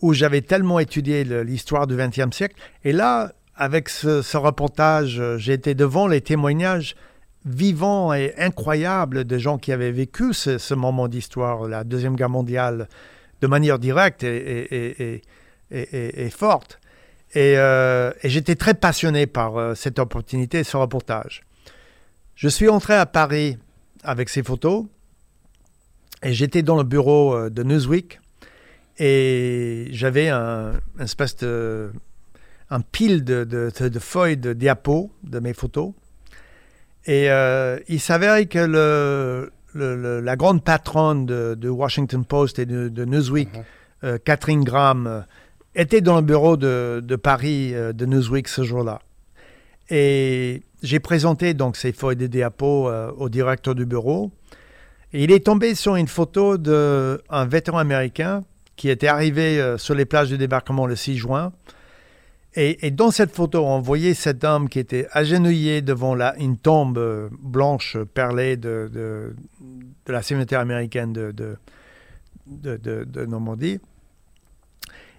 où j'avais tellement étudié l'histoire du XXe siècle, et là, avec ce, reportage, euh, j'étais devant les témoignages vivants et incroyables de gens qui avaient vécu ce, moment d'histoire, la Deuxième Guerre mondiale, de manière directe et, forte. Euh, et, j'étais très passionné par euh, cette opportunité, ce reportage. Je suis entré à Paris avec ces photos et j'étais dans le bureau de Newsweek et j'avais un, une espèce de un pile de, feuilles de diapos de mes photos. Et euh, il s'avère que le, la grande patronne de, Washington Post et de, Newsweek, uh-huh. euh, Catherine Graham, euh, était dans le bureau de, Paris de Newsweek ce jour-là. Et j'ai présenté donc ces feuilles de diapos au directeur du bureau. Et il est tombé sur une photo d'un vétéran américain qui était arrivé sur les plages du débarquement le 6 juin. Et, dans cette photo, on voyait cet homme qui était agenouillé devant la, une tombe blanche perlée de la cimetière américaine de, de, Normandie.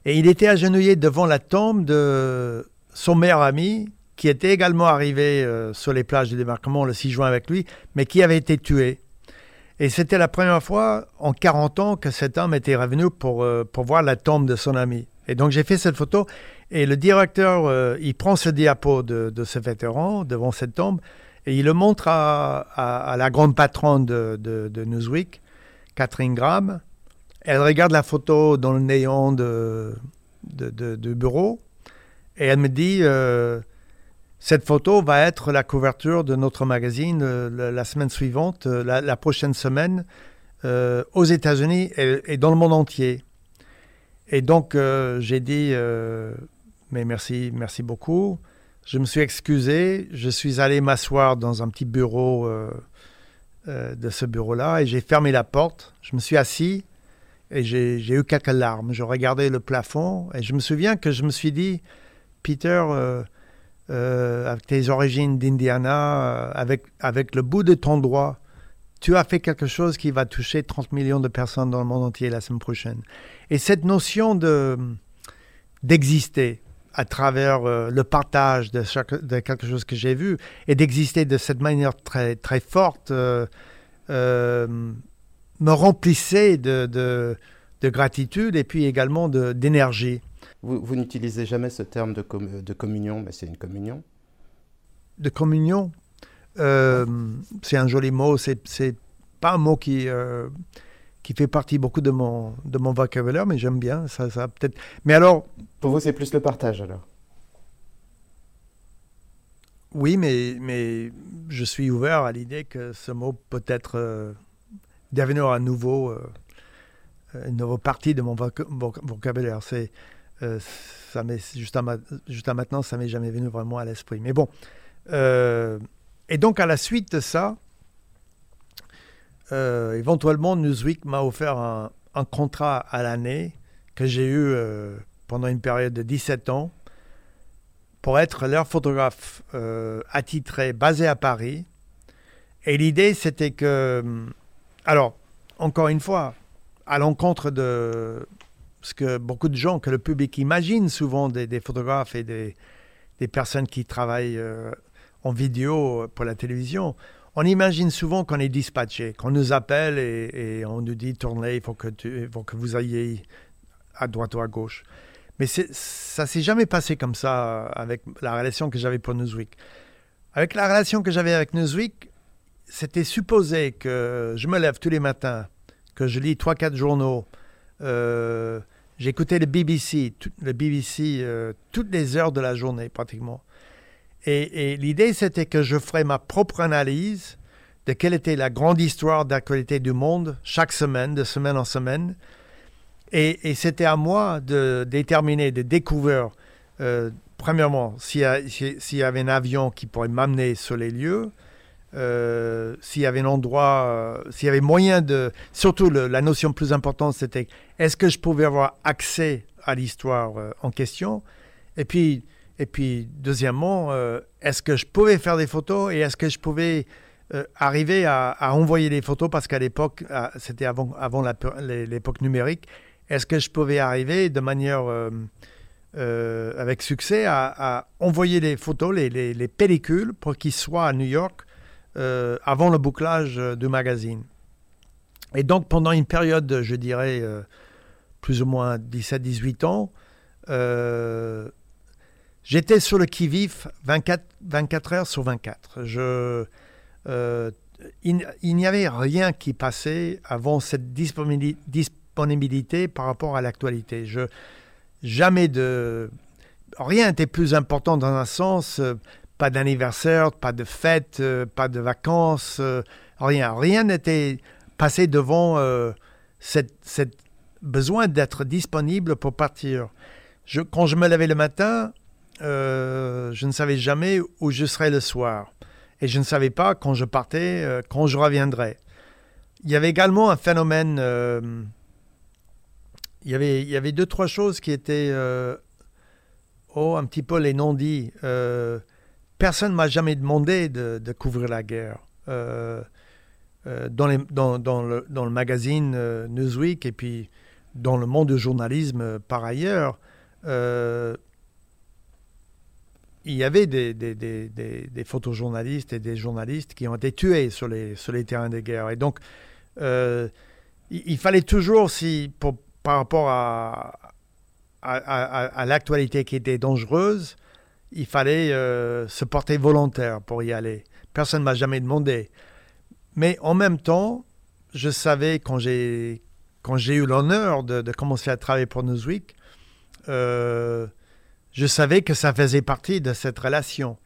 Et il était agenouillé devant la tombe de son meilleur ami, qui était également arrivé euh, sur les plages du débarquement le 6 juin avec lui, mais qui avait été tué. Et c'était la première fois en 40 ans que cet homme était revenu pour, euh, pour voir la tombe de son ami. Et donc j'ai fait cette photo et le directeur, euh, il prend ce diapo de, ce vétéran devant cette tombe et il le montre à, la grande patronne de, Newsweek, Catherine Graham. Elle regarde la photo dans le néon de, de bureau et elle me dit euh, cette photo va être la couverture de notre magazine euh, la, semaine suivante, la, prochaine semaine, aux États-Unis et, dans le monde entier. Et donc, euh, j'ai dit, euh, mais merci, merci beaucoup. Je me suis excusé. Je suis allé m'asseoir dans un petit bureau euh, de ce bureau-là et j'ai fermé la porte. Je me suis assis et j'ai eu quelques larmes. Je regardais le plafond et je me souviens que je me suis dit, Peter, avec tes origines d'Indiana, avec, avec le bout de ton doigt, tu as fait quelque chose qui va toucher 30 millions de personnes dans le monde entier la semaine prochaine. Et cette notion de d'exister à travers euh, le partage de, de, quelque chose que j'ai vu et d'exister de cette manière très, très forte euh, euh, me remplissait de, de, de, gratitude et puis également d'énergie. Vous, vous n'utilisez jamais ce terme de, de communion, mais c'est une communion? De communion? Euh, c'est un joli mot, c'est pas un mot qui, euh, qui fait partie beaucoup de mon, de mon vocabulaire, mais j'aime bien. Ça, ça peut-être. Mais alors. Pour vous, c'est plus le partage alors Oui, mais, mais je suis ouvert à l'idée que ce mot peut être euh, devenir un nouveau, une nouvelle partie de mon vocabulaire. C'est. ça juste, à juste à maintenant, ça m'est jamais venu vraiment à l'esprit. Mais bon, et donc, à la suite de ça, euh, éventuellement, Newsweek m'a offert un, contrat à l'année que j'ai eu euh, pendant une période de 17 ans pour être leur photographe euh, attitré basé à Paris. Et l'idée, c'était que, alors, encore une fois, à l'encontre de ce que beaucoup de gens, que le public imagine souvent des, photographes et des, personnes qui travaillent en vidéo pour la télévision, on imagine souvent qu'on est dispatché, qu'on nous appelle et, on nous dit tournez, il faut que, vous ayez à droite ou à gauche. Mais ça s'est jamais passé comme ça avec la relation que j'avais pour Newsweek. Avec la relation que j'avais avec Newsweek, c'était supposé que je me lève tous les matins, que je lis 3-4 journaux, euh, j'écoutais le BBC, le BBC euh, toutes les heures de la journée pratiquement. Et, l'idée, c'était que je ferais ma propre analyse de quelle était la grande histoire d'actualité du monde chaque semaine, de semaine en semaine. Et, c'était à moi de déterminer, de découvrir, euh, premièrement, s'il y, avait un avion qui pourrait m'amener sur les lieux, euh, s'il y avait un endroit, euh, s'il y avait moyen de... Surtout, la notion plus importante, c'était est-ce que je pouvais avoir accès à l'histoire en question Et puis, et puis, deuxièmement, euh, est-ce que je pouvais faire des photos et est-ce que je pouvais euh, arriver à, envoyer des photos? Parce qu'à l'époque, c'était avant, l'époque numérique, est-ce que je pouvais arriver de manière euh, avec succès à, envoyer les photos, les, pellicules pour qu'ils soient à New York avant le bouclage du magazine? Et donc, pendant une période, je dirais, plus ou moins 17-18 ans, J'étais sur le qui-vif 24, 24 heures sur 24. Je, euh, il, n'y avait rien qui passait avant cette disponibilité par rapport à l'actualité. Jamais de. Rien n'était plus important dans un sens. Euh, pas d'anniversaire, pas de fête, euh, pas de vacances, rien. Rien n'était passé devant cette, besoin d'être disponible pour partir. Quand je me levais le matin, euh, je ne savais jamais où je serais le soir. Et je ne savais pas quand je partais, euh, quand je reviendrais. Il y avait également un phénomène, euh, il y avait, il y avait deux, trois choses qui étaient oh, un petit peu les non-dits. Personne ne m'a jamais demandé de, couvrir la guerre. Dans, le, dans, le, magazine Newsweek et puis dans le monde du journalisme par ailleurs, il y avait des, photojournalistes et des journalistes qui ont été tués sur les, sur les terrains de guerre. Et donc, il, il, fallait toujours, si, pour, par rapport à, à, l'actualité qui était dangereuse, il fallait euh, se porter volontaire pour y aller. Personne ne m'a jamais demandé. Mais en même temps, je savais quand j'ai quand j'ai eu l'honneur de, commencer à travailler pour Newsweek, euh, je savais que ça faisait partie de cette relation.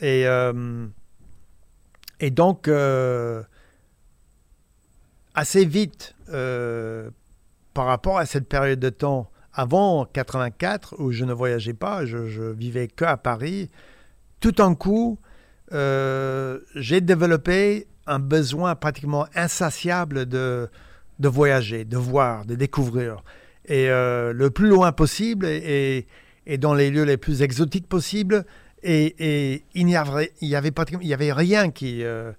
Et, euh, et donc, assez vite, par rapport à cette période de temps avant 84 où je ne voyageais pas, je, vivais que à Paris, tout d'un coup, euh, j'ai développé un besoin pratiquement insatiable de, de voyager, de voir, de découvrir. Et euh, le plus loin possible et, dans les lieux les plus exotiques possibles. Et, et il n'y avait, avait, il y avait rien qui, euh,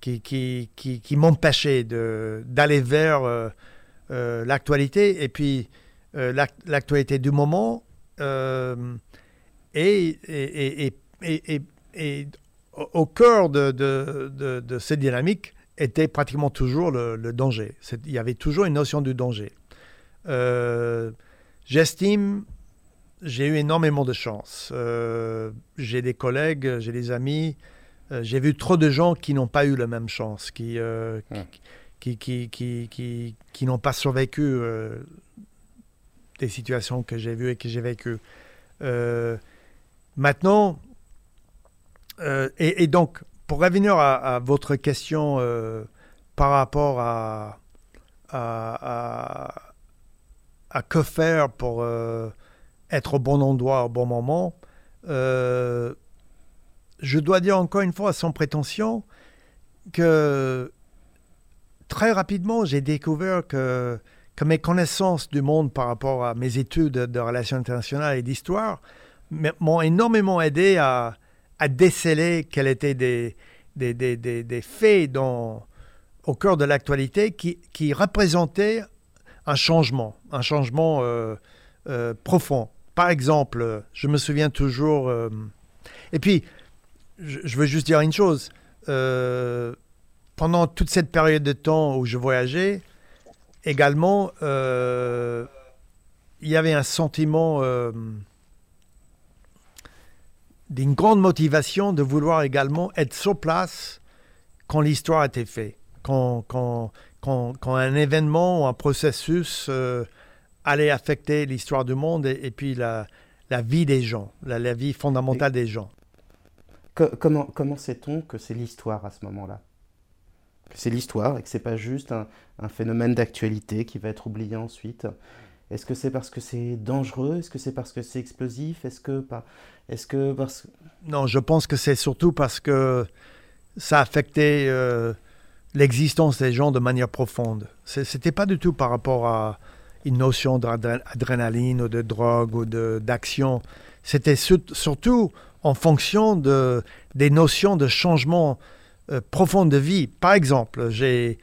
qui, qui, qui, qui m'empêchait d'aller vers euh, l'actualité et puis euh, l'actualité du moment euh, et, et, et, et, au cœur de, de, de, cette dynamique était pratiquement toujours le, danger. Il y avait toujours une notion du danger. J'estime, j'ai eu énormément de chance. j'ai des collègues, j'ai des amis, j'ai vu trop de gens qui n'ont pas eu la même chance, qui, hum qui, qui, qui, qui, qui n'ont pas survécu euh, des situations que j'ai vues et que j'ai vécues. Euh, maintenant, euh, et, donc, pour revenir à, votre question par rapport à, à, à, que faire pour être au bon endroit au bon moment, je dois dire encore une fois, sans prétention, que très rapidement, j'ai découvert que, mes connaissances du monde par rapport à mes études de relations internationales et d'histoire m'ont énormément aidé à, déceler quels étaient des, faits dans, au cœur de l'actualité qui, qui, représentaient un changement, un changement euh, euh, profond. Par exemple, je me souviens toujours... Euh, et puis, je, veux juste dire une chose pendant toute cette période de temps où je voyageais, également, euh, il y avait un sentiment euh, d'une grande motivation de vouloir également être sur place quand l'histoire était faite, quand, quand, quand, quand, un événement ou un processus euh, allait affecter l'histoire du monde et, puis la, la, vie des gens, la, la vie fondamentale des gens. comment, comment sait-on que c'est l'histoire à ce moment-là? C'est l'histoire et que c'est pas juste un, phénomène d'actualité qui va être oublié ensuite? Est-ce que c'est parce que c'est dangereux? Est-ce que c'est parce que c'est explosif? Est-ce que pas? Est-ce que parce Non, je pense que c'est surtout parce que ça affectait euh, l'existence des gens de manière profonde. C'était pas du tout par rapport à une notion d'adrénaline ou de drogue ou d'action. C'était surtout en fonction de, des notions de changement euh, profonde de vie. Par exemple, j'ai,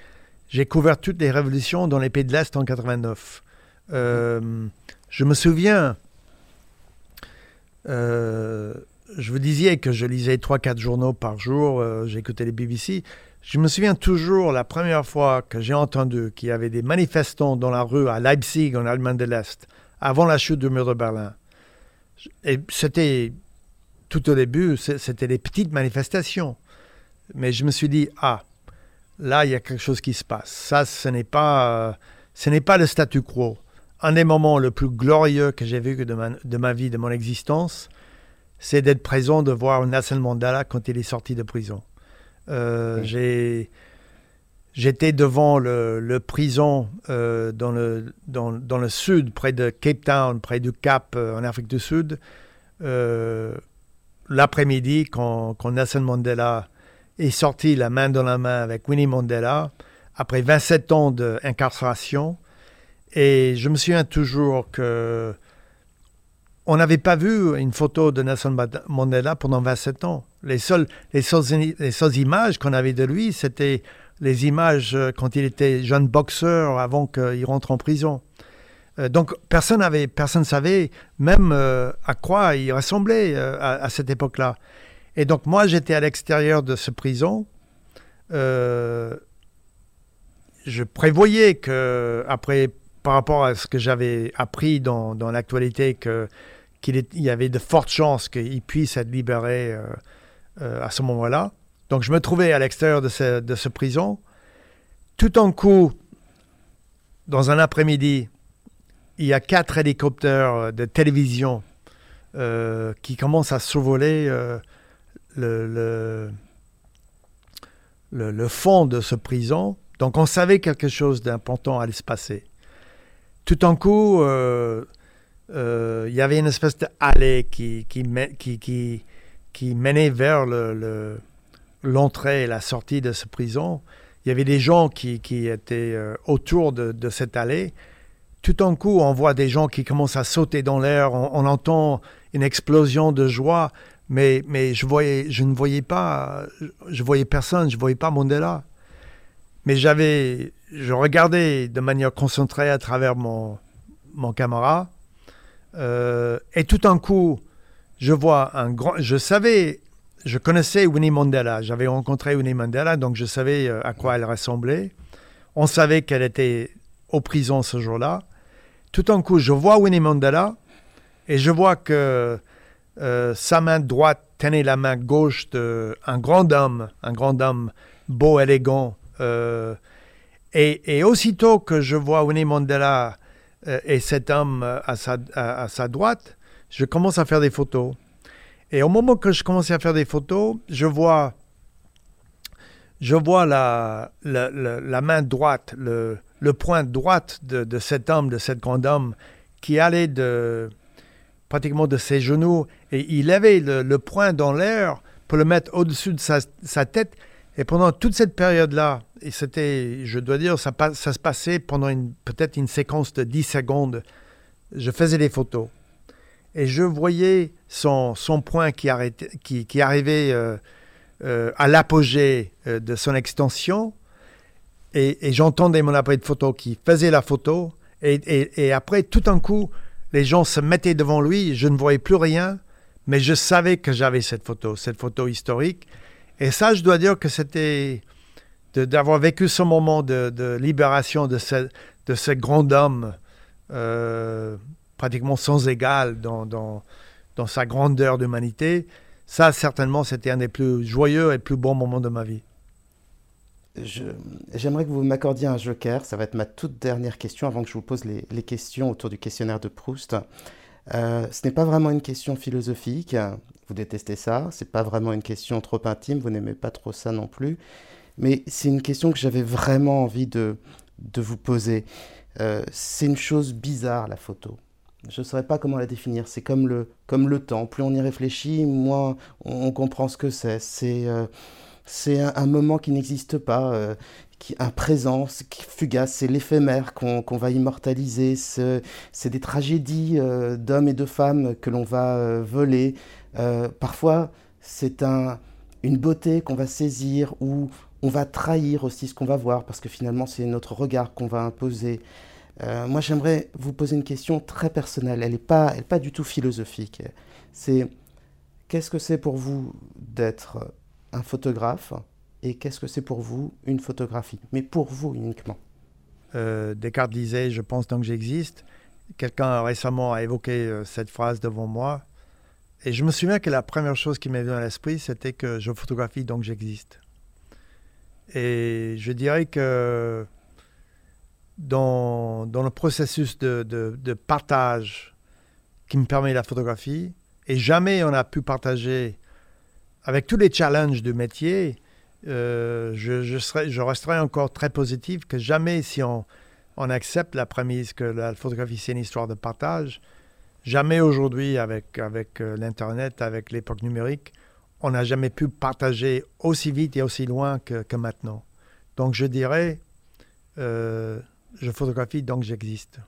j'ai couvert toutes les révolutions dans les pays de l'Est en 89. Euh, je me souviens, euh, je vous disais que je lisais 3-4 journaux par jour, j'écoutais les BBC. Je me souviens toujours la première fois que j'ai entendu qu'il y avait des manifestants dans la rue à Leipzig, en Allemagne de l'Est, avant la chute du mur de Berlin. Et c'était, tout au début, c'était des petites manifestations. Mais je me suis dit, ah, là, il y a quelque chose qui se passe. Ça, ce n'est pas, ce n'est pas le statu quo. Un des moments le plus glorieux que j'ai vécu de ma, de ma vie, de mon existence, c'est d'être présent, de voir Nelson Mandela quand il est sorti de prison. Euh, j'étais devant le, le prison euh, dans, le, dans, dans, le sud, près de Cape Town, près du Cap, euh, en Afrique du Sud, l'après-midi, quand, quand Nelson Mandela est sorti la main dans la main avec Winnie Mandela après 27 ans d'incarcération. Et je me souviens toujours que on n'avait pas vu une photo de Nelson Mandela pendant 27 ans. Les seules, les seules, les seules images qu'on avait de lui, c'était les images euh, quand il était jeune boxeur avant qu'il rentre en prison. Euh, donc personne ne personne savait même euh, à quoi il ressemblait à, cette époque-là. Et donc moi j'étais à l'extérieur de ce prison. je prévoyais que après par rapport à ce que j'avais appris dans, dans l'actualité que qu'il y avait de fortes chances qu'il puisse être libéré euh, euh, à ce moment-là. Donc je me trouvais à l'extérieur de ce, prison. Tout en coup, dans un après-midi, il y a quatre hélicoptères de télévision euh, qui commencent à survoler le, le, fond de ce prison. Donc on savait quelque chose d'important allait se passer. Tout en coup, euh, il y avait une espèce d'allée qui, qui, qui, menait vers l'entrée le, et la sortie de cette prison. Il y avait des gens qui, étaient euh, autour de, cette allée. Tout en coup, on voit des gens qui commencent à sauter dans l'air. On, entend une explosion de joie, mais, mais je, ne voyais pas, je voyais personne, je voyais pas Mandela. Mais j'avais, je regardais de manière concentrée à travers mon, mon caméra euh, et tout d'un coup, je vois un grand. Je savais, je connaissais Winnie Mandela. J'avais rencontré Winnie Mandela, donc je savais euh, à quoi elle ressemblait. On savait qu'elle était aux prison ce jour-là. Tout d'un coup, je vois Winnie Mandela et je vois que euh, sa main droite tenait la main gauche d'un grand homme, un grand homme beau, élégant. et, et, aussitôt que je vois Winnie Mandela euh, et cet homme euh, à sa, à, sa, droite, je commence à faire des photos. Et au moment que je commence à faire des photos, je vois, je vois la, la, main droite, le, le point droite de, cet homme, de cet grand homme, qui allait de, pratiquement de ses genoux, et il avait le, le poing dans l'air pour le mettre au-dessus de sa, sa tête. Et pendant toute cette période-là, et c'était, je dois dire, ça, ça se passait pendant peut-être une séquence de 10 secondes. Je faisais des photos. Et je voyais son, son point qui, arrêtait, qui, qui arrivait euh, euh, à l'apogée euh, de son extension. Et, et j'entendais mon appareil de photo qui faisait la photo. Et, et, après, tout d'un coup, les gens se mettaient devant lui. Je ne voyais plus rien. Mais je savais que j'avais cette photo, cette photo historique. Et ça, je dois dire que c'était d'avoir vécu ce moment de, libération de ce, de ce grand homme pratiquement sans égal dans, sa grandeur d'humanité, ça certainement c'était un des plus joyeux et plus bons moments de ma vie. J'aimerais que vous m'accordiez un joker, ça va être ma toute dernière question avant que je vous pose les, questions autour du questionnaire de Proust. Euh, ce n'est pas vraiment une question philosophique, vous détestez ça, c'est pas vraiment une question trop intime, vous n'aimez pas trop ça non plus. Mais c'est une question que j'avais vraiment envie de, de vous poser. Euh, c'est une chose bizarre, la photo. Je ne saurais pas comment la définir. C'est comme le, comme le temps. Plus on y réfléchit, moins on, comprend ce que c'est. C'est euh, un, moment qui n'existe pas, euh, qui, un présent qui fugace. C'est l'éphémère qu'on va immortaliser. C'est des tragédies d'hommes et de femmes que l'on va voler. parfois, c'est un, une beauté qu'on va saisir ou on va trahir aussi ce qu'on va voir parce que finalement c'est notre regard qu'on va imposer. Euh, moi j'aimerais vous poser une question très personnelle, elle n'est pas, pas du tout philosophique. C'est qu'est-ce que c'est pour vous d'être un photographe et qu'est-ce que c'est pour vous une photographie? Mais pour vous uniquement. Euh, Descartes disait Je pense donc j'existe. Quelqu'un récemment a évoqué euh, cette phrase devant moi. Et je me souviens que la première chose qui m'est venue à l'esprit, c'était que je photographie donc j'existe. Et je dirais que dans, dans le processus de, de, partage qui me permet la photographie, et jamais on a pu partager avec tous les challenges du métier, euh, je, je, serai, je resterai encore très positif que jamais si on, on accepte la prémisse que la photographie c'est une histoire de partage, jamais aujourd'hui avec, avec euh, l'Internet, avec l'époque numérique, on n'a jamais pu partager aussi vite et aussi loin que, maintenant. Donc je dirais, euh, je photographie donc j'existe.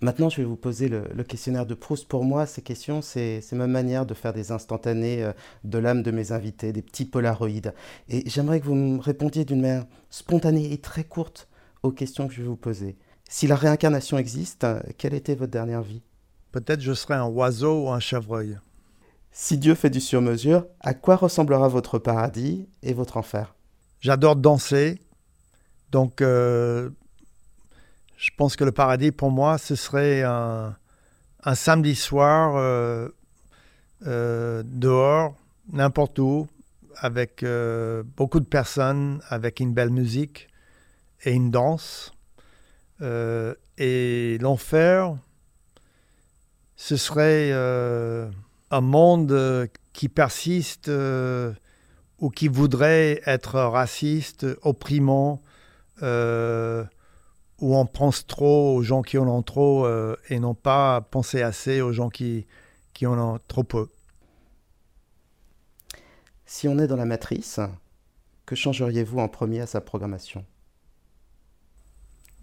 Maintenant, je vais vous poser le, questionnaire de Proust. Pour moi, ces questions, c'est ma manière de faire des instantanés euh, de l'âme de mes invités, des petits polaroïdes. Et j'aimerais que vous me répondiez d'une manière spontanée et très courte aux questions que je vais vous poser. Si la réincarnation existe, quelle était votre dernière vie? Peut-être je serai un oiseau ou un chevreuil. Si Dieu fait du sur-mesure, à quoi ressemblera votre paradis et votre enfer? J'adore danser, donc euh, je pense que le paradis pour moi, ce serait un, samedi soir euh, euh, dehors, n'importe où, avec beaucoup de personnes, avec une belle musique et une danse. et l'enfer, ce serait un monde qui persiste ou qui voudrait être raciste, opprimant, euh, où on pense trop aux gens qui en ont trop euh, et non pas penser assez aux gens qui, qui en ont trop peu. Si on est dans la matrice, que changeriez-vous en premier à sa programmation?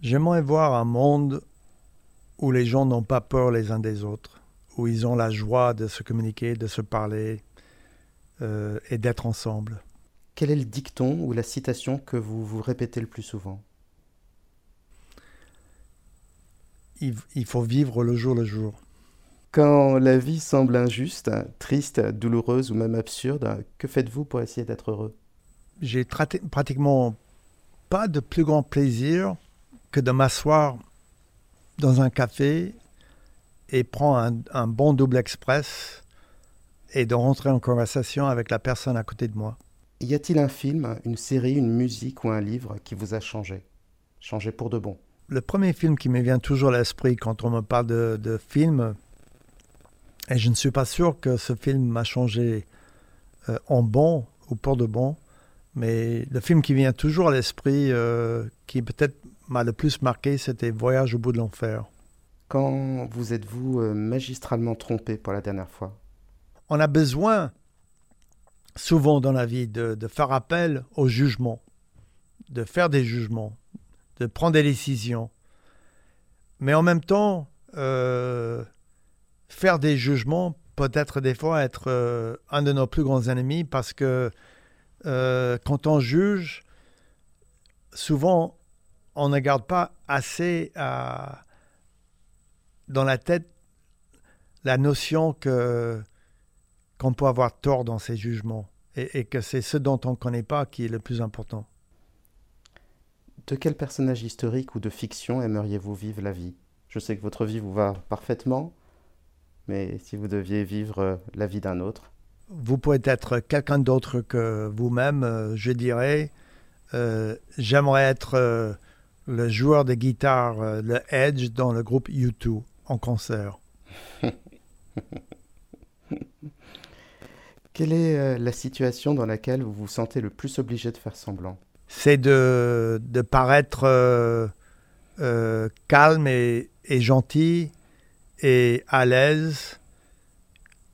J'aimerais voir un monde où les gens n'ont pas peur les uns des autres, où ils ont la joie de se communiquer, de se parler euh, et d'être ensemble. Quel est le dicton ou la citation que vous vous répétez le plus souvent? Il, faut vivre le jour le jour. Quand la vie semble injuste, triste, douloureuse ou même absurde, que faites-vous pour essayer d'être heureux? J'ai pratiquement pas de plus grand plaisir que de m'asseoir dans un café et prendre un bon double express et de rentrer en conversation avec la personne à côté de moi. Y a-t-il un film, une série, une musique ou un livre qui vous a changé? Changé pour de bon? Le premier film qui me vient toujours à l'esprit quand on me parle de, de film, et je ne suis pas sûr que ce film m'a changé euh, en bon ou pour de bon, mais le film qui vient toujours à l'esprit, euh, qui peut-être m'a le plus marqué, c'était Voyage au bout de l'enfer. Quand vous êtes-vous euh, magistralement trompé pour la dernière fois? On a besoin souvent dans la vie de, faire appel au jugement, de faire des jugements, de prendre des décisions. Mais en même temps, euh, faire des jugements peut être des fois être euh, un de nos plus grands ennemis parce que euh, quand on juge, souvent on ne garde pas assez dans la tête la notion que qu'on peut avoir tort dans ses jugements et, que c'est ce dont on ne connaît pas qui est le plus important. De quel personnage historique ou de fiction aimeriez-vous vivre la vie? Je sais que votre vie vous va parfaitement, mais si vous deviez vivre euh, la vie d'un autre? Vous pouvez être quelqu'un d'autre que vous-même, euh, je dirais. Euh, j'aimerais être le joueur de guitare, le Edge, dans le groupe U2 en concert. Quelle est la situation dans laquelle vous vous sentez le plus obligé de faire semblant? C'est de, de, paraître euh, euh, calme et, et, gentil et à l'aise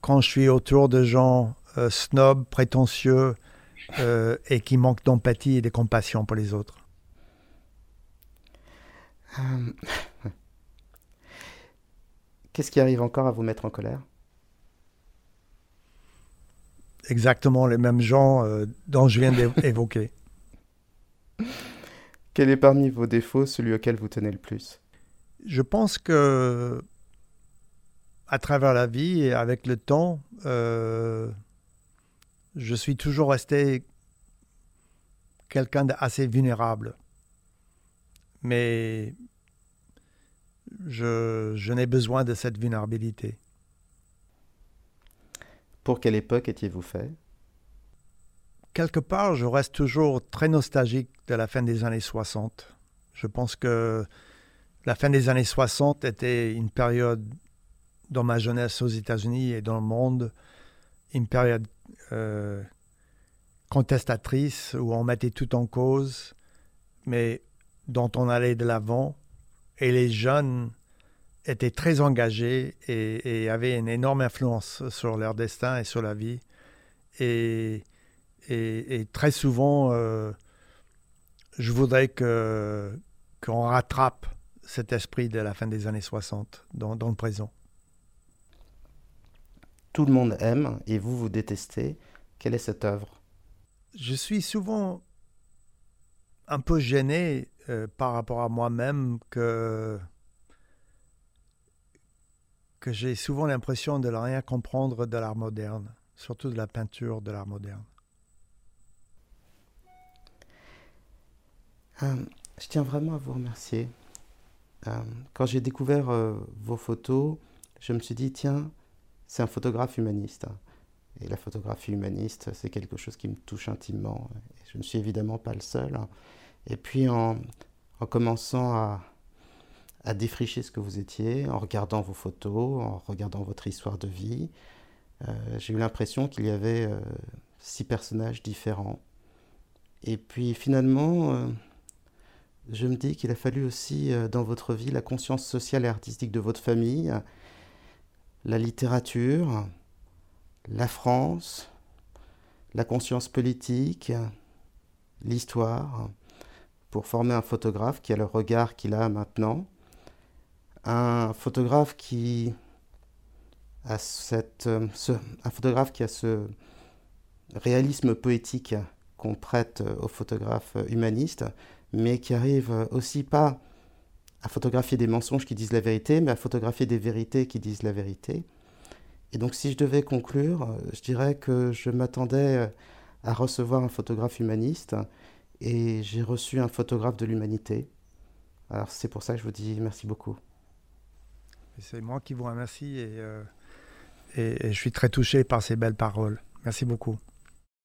quand je suis autour de gens snobs, prétentieux et qui manquent d'empathie et de compassion pour les autres. Qu'est-ce qui arrive encore à vous mettre en colère? Exactement les mêmes gens euh, dont je viens d'évoquer. Quel est parmi vos défauts celui auquel vous tenez le plus? Je pense que à travers la vie et avec le temps, euh, je suis toujours resté quelqu'un d'assez vulnérable. Mais je, je n'ai besoin de cette vulnérabilité. Pour quelle époque étiez-vous fait? Quelque part, je reste toujours très nostalgique de la fin des années 60. Je pense que la fin des années 60 était une période dans ma jeunesse aux États-Unis et dans le monde, une période euh, contestatrice où on mettait tout en cause, mais dont on allait de l'avant. Et les jeunes étaient très engagés et, avaient une énorme influence sur leur destin et sur la vie. Et très souvent, euh, je voudrais que qu'on rattrape cet esprit de la fin des années 60 dans, dans le présent. Tout le monde aime et vous, vous détestez. Quelle est cette œuvre? Je suis souvent un peu gêné euh, par rapport à moi-même que, que j'ai souvent l'impression de ne rien comprendre de l'art moderne, surtout de la peinture de l'art moderne. Euh, je tiens vraiment à vous remercier. Euh, quand j'ai découvert vos photos, je me suis dit, tiens, c'est un photographe humaniste. Et la photographie humaniste, c'est quelque chose qui me touche intimement. je ne suis évidemment pas le seul. Et puis en, commençant à, défricher ce que vous étiez, en regardant vos photos, en regardant votre histoire de vie, euh, j'ai eu l'impression qu'il y avait euh, six personnages différents. Et puis finalement, euh, je me dis qu'il a fallu aussi dans votre vie la conscience sociale et artistique de votre famille, la littérature, la France, la conscience politique, l'histoire, pour former un photographe qui a le regard qu'il a maintenant. Un photographe qui a euh, un photographe qui a ce réalisme poétique qu'on prête aux photographes humanistes, mais qui arrive aussi pas à photographier des mensonges qui disent la vérité, mais à photographier des vérités qui disent la vérité. Et donc si je devais conclure, je dirais que je m'attendais à recevoir un photographe humaniste et j'ai reçu un photographe de l'humanité. Alors c'est pour ça que je vous dis merci beaucoup. C'est moi qui vous remercie euh, et, et je suis très touché par ces belles paroles. Merci beaucoup.